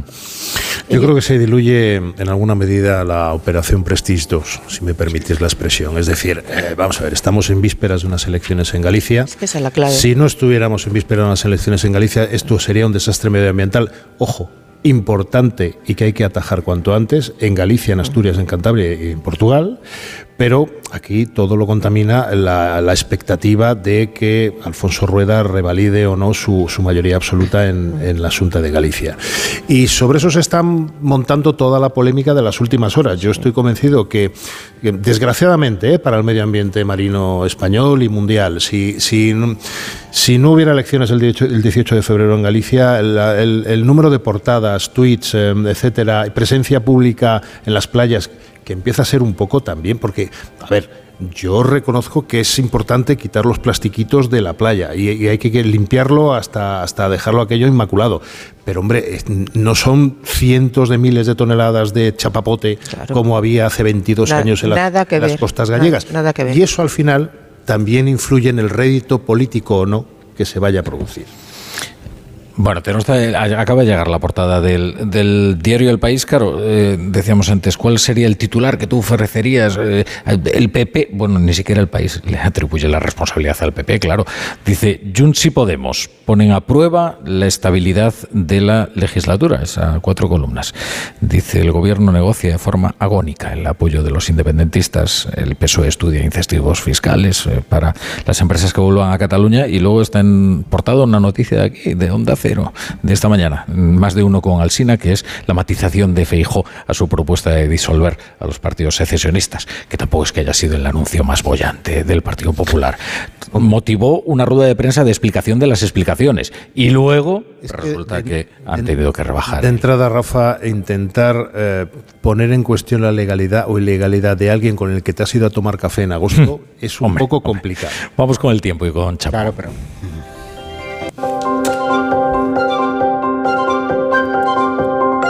Yo creo que se diluye en alguna medida la operación Prestige 2, si me permitís la expresión. Es decir, eh, vamos a ver, estamos en vísperas de unas elecciones en Galicia. Es que esa es la clave. Si no estuviéramos en vísperas de unas elecciones en Galicia, esto sería un desastre medioambiental. Ojo, importante y que hay que atajar cuanto antes en Galicia, en Asturias, en Cantabria y en Portugal, pero aquí todo lo contamina la, expectativa de que Alfonso Rueda revalide o no su, mayoría absoluta en, la Junta de Galicia. Y sobre eso se está montando toda la polémica de las últimas horas. Yo estoy convencido que, que desgraciadamente, eh, para el medio ambiente marino español y mundial, si, si, no hubiera elecciones el 18, el 18 de febrero en Galicia, el, el, número de portadas, tweets, eh, etcétera, presencia pública en las playas que empieza a ser un poco también, porque, a ver, yo reconozco que es importante quitar los plastiquitos de la playa y, y hay que limpiarlo hasta, hasta dejarlo aquello inmaculado. Pero hombre, no son cientos de miles de toneladas de chapapote claro. como había hace 22 Na, años en, la, las costas gallegas. Nada, nada que ver. Y eso al final también influye en el rédito político o no que se vaya a producir. Bueno, tenemos, acaba de llegar la portada del, diario El País. Claro, eh, decíamos antes, ¿cuál sería el titular que tú ofrecerías? Eh, el PP, bueno, ni siquiera el País le atribuye la responsabilidad al PP, claro. Dice, Junts y Podemos ponen a prueba la estabilidad de la legislatura, esas cuatro columnas. Dice, el gobierno negocia de forma agónica el apoyo de los independentistas. El PSOE estudia incentivos fiscales eh, para las empresas que vuelvan a Cataluña y luego está en portada una noticia de aquí, de Onda Cero de esta mañana, más de uno con Alsina, que es la matización de Feijó a su propuesta de disolver a los partidos secesionistas, que tampoco es que haya sido el anuncio más bollante del Partido Popular. Motivó una rueda de prensa de explicación de las explicaciones y luego es resulta que, que han tenido que rebajar. De entrada, Rafa, intentar eh, poner en cuestión la legalidad o ilegalidad de alguien con el que te has ido a tomar café en agosto [LAUGHS] es un hombre, poco complicado. Hombre. Vamos con el tiempo y con Chapo. Claro, pero...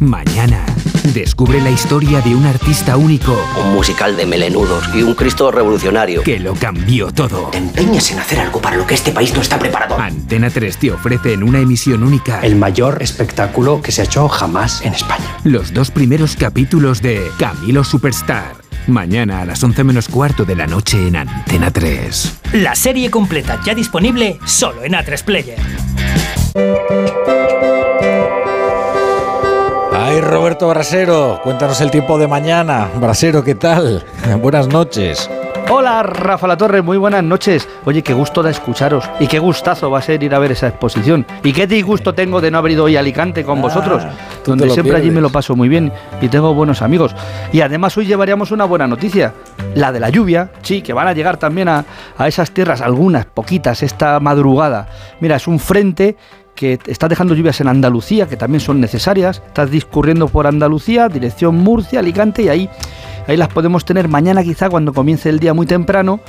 Mañana, descubre la historia de un artista único. Un musical de melenudos y un Cristo revolucionario. Que lo cambió todo. Te empeñas en hacer algo para lo que este país no está preparado. Antena 3 te ofrece en una emisión única. El mayor espectáculo que se ha hecho jamás en España. Los dos primeros capítulos de Camilo Superstar. Mañana a las 11 menos cuarto de la noche en Antena 3. La serie completa ya disponible solo en A3 Player. Ay, Roberto Brasero, cuéntanos el tiempo de mañana. Brasero, ¿qué tal? [LAUGHS] Buenas noches. Hola, Rafa La Torre, muy buenas noches. Oye, qué gusto de escucharos y qué gustazo va a ser ir a ver esa exposición. Y qué disgusto tengo de no haber ido hoy a Alicante con ah, vosotros, donde siempre pierdes. allí me lo paso muy bien y tengo buenos amigos. Y además hoy llevaríamos una buena noticia, la de la lluvia, sí, que van a llegar también a, a esas tierras, algunas, poquitas, esta madrugada. Mira, es un frente que está dejando lluvias en Andalucía, que también son necesarias. Estás discurriendo por Andalucía, dirección Murcia, Alicante, y ahí, ahí las podemos tener mañana quizá cuando comience el día muy temprano.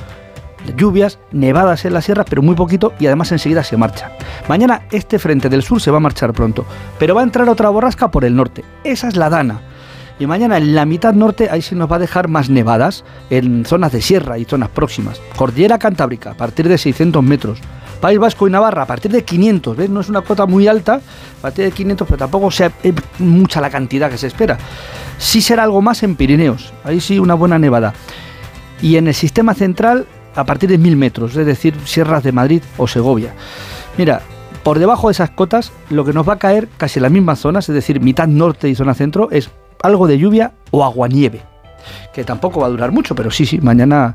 Lluvias, nevadas en la sierra, pero muy poquito y además enseguida se marcha. Mañana este frente del sur se va a marchar pronto, pero va a entrar otra borrasca por el norte. Esa es la Dana. Y mañana en la mitad norte ahí se nos va a dejar más nevadas en zonas de sierra y zonas próximas. Cordillera Cantábrica a partir de 600 metros. País Vasco y Navarra a partir de 500, ¿ves? No es una cuota muy alta, a partir de 500, pero tampoco sea mucha la cantidad que se espera. Sí será algo más en Pirineos, ahí sí una buena nevada. Y en el sistema central a partir de 1000 metros, es decir, sierras de Madrid o Segovia. Mira, Por debajo de esas cotas, lo que nos va a caer casi en las mismas zonas, es decir, mitad norte y zona centro, es algo de lluvia o aguanieve que tampoco va a durar mucho, pero sí, sí, mañana,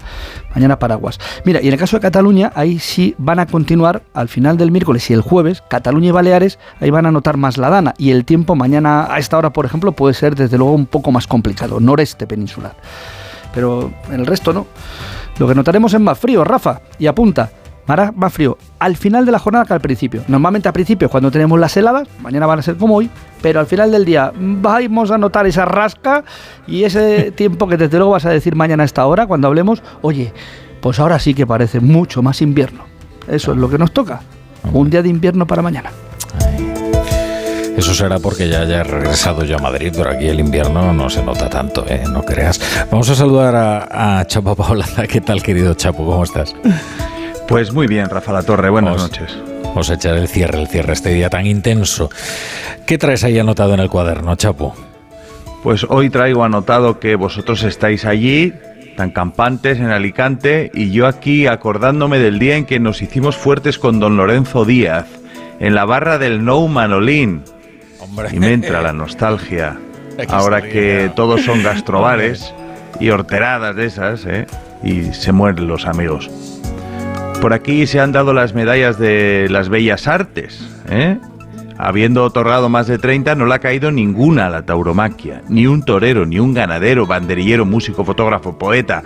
mañana paraguas. Mira, y en el caso de Cataluña, ahí sí van a continuar al final del miércoles y el jueves, Cataluña y Baleares, ahí van a notar más la dana, y el tiempo mañana a esta hora, por ejemplo, puede ser desde luego un poco más complicado, noreste peninsular. Pero el resto no. Lo que notaremos es más frío, Rafa, y apunta, hará más frío al final de la jornada que al principio. Normalmente al principio cuando tenemos las heladas, mañana van a ser como hoy, pero al final del día vamos a notar esa rasca y ese [LAUGHS] tiempo que desde luego vas a decir mañana a esta hora cuando hablemos, oye, pues ahora sí que parece mucho más invierno. Eso es lo que nos toca. Un día de invierno para mañana. Eso será porque ya haya regresado yo a Madrid, pero aquí el invierno no se nota tanto, ¿eh? no creas. Vamos a saludar a, a Chapo. [LAUGHS] ¿Qué tal, querido Chapo? ¿Cómo estás? Pues muy bien, Rafa La Torre, buenas noches. Vamos a echar el cierre, el cierre, este día tan intenso. ¿Qué traes ahí anotado en el cuaderno, Chapo? Pues hoy traigo anotado que vosotros estáis allí, tan campantes en Alicante, y yo aquí acordándome del día en que nos hicimos fuertes con don Lorenzo Díaz, en la barra del No Manolín. Hombre. Y me entra la nostalgia. [LAUGHS] Ahora que todos son gastrobares [LAUGHS] y horteradas de esas, ¿eh? Y se mueren los amigos. Por aquí se han dado las medallas de las bellas artes. ¿eh? Habiendo otorgado más de 30, no le ha caído ninguna a la tauromaquia. Ni un torero, ni un ganadero, banderillero, músico, fotógrafo, poeta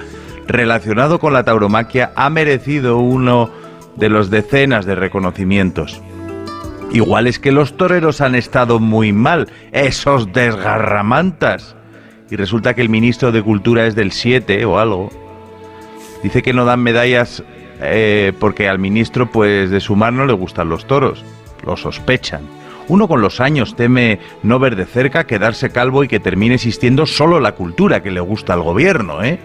relacionado con la tauromaquia ha merecido uno de los decenas de reconocimientos. Igual es que los toreros han estado muy mal, esos desgarramantas. Y resulta que el ministro de Cultura es del 7 o algo. Dice que no dan medallas eh, porque al ministro pues de su mar no le gustan los toros, lo sospechan. Uno con los años teme no ver de cerca, quedarse calvo y que termine existiendo solo la cultura que le gusta al gobierno, ¿eh?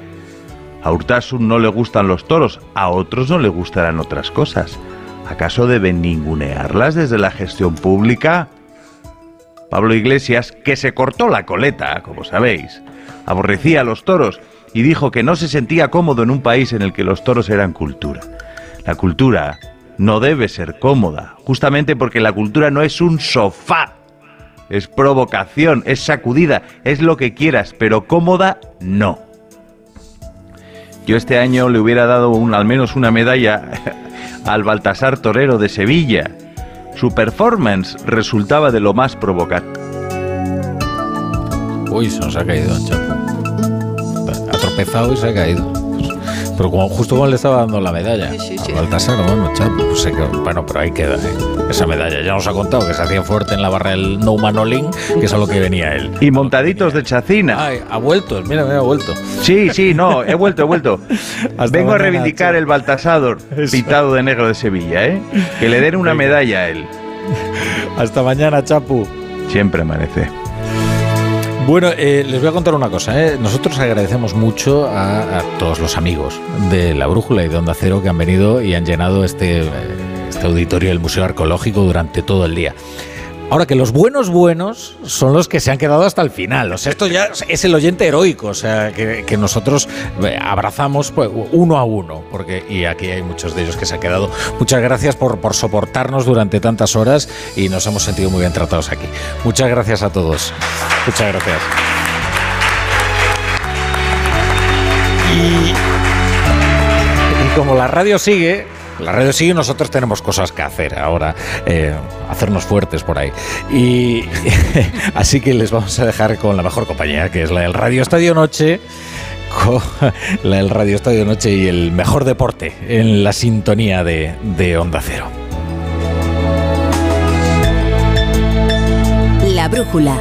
A Urtasun no le gustan los toros, a otros no le gustarán otras cosas. ¿Acaso deben ningunearlas desde la gestión pública? Pablo Iglesias, que se cortó la coleta, como sabéis, aborrecía a los toros y dijo que no se sentía cómodo en un país en el que los toros eran cultura. La cultura no debe ser cómoda, justamente porque la cultura no es un sofá, es provocación, es sacudida, es lo que quieras, pero cómoda no. Yo este año le hubiera dado un, al menos una medalla [LAUGHS] al Baltasar Torero de Sevilla. Su performance resultaba de lo más provocante. Uy, se nos ha caído, Chapo ha tropezado y se ha caído. Pero como, justo cuando le estaba dando la medalla Sí, sí, sí. a Baltasar, bueno, chapo, pues sé que- bueno, pero ahí queda ¿eh? esa medalla. Ya nos ha contado que se hacía fuerte en la barra del No Manolín, que es a lo que venía él. Y montaditos de chacina. Ay, ha vuelto, mira, mira, ha vuelto. Sí, sí, no, he vuelto, he vuelto. [LAUGHS] Hasta Vengo a reivindicar el Baltasador pintado de negro de Sevilla, ¿eh? Que le den una medalla a él. [LAUGHS] Hasta mañana, Chapu. Siempre amanece. Bueno, eh, les voy a contar una cosa. ¿eh? Nosotros agradecemos mucho a, a todos los amigos de La Brújula y de Onda Cero que han venido y han llenado este, eh, este auditorio del Museo Arqueológico durante todo el día. Ahora que los buenos buenos son los que se han quedado hasta el final. O sea, esto ya es el oyente heroico, o sea, que, nosotros eh, abrazamos pues, uno a uno, porque y aquí hay muchos de ellos que se han quedado. Muchas gracias por, por soportarnos durante tantas horas y nos hemos sentido muy bien tratados aquí. Muchas gracias a todos. Muchas gracias. Y como la radio sigue, la radio sigue, nosotros tenemos cosas que hacer ahora, eh, hacernos fuertes por ahí. Y [LAUGHS] así que les vamos a dejar con la mejor compañía, que es la del Radio Estadio Noche, [LAUGHS] la del Radio Estadio Noche y el mejor deporte en la sintonía de, de Onda Cero. La brújula.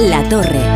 La torre.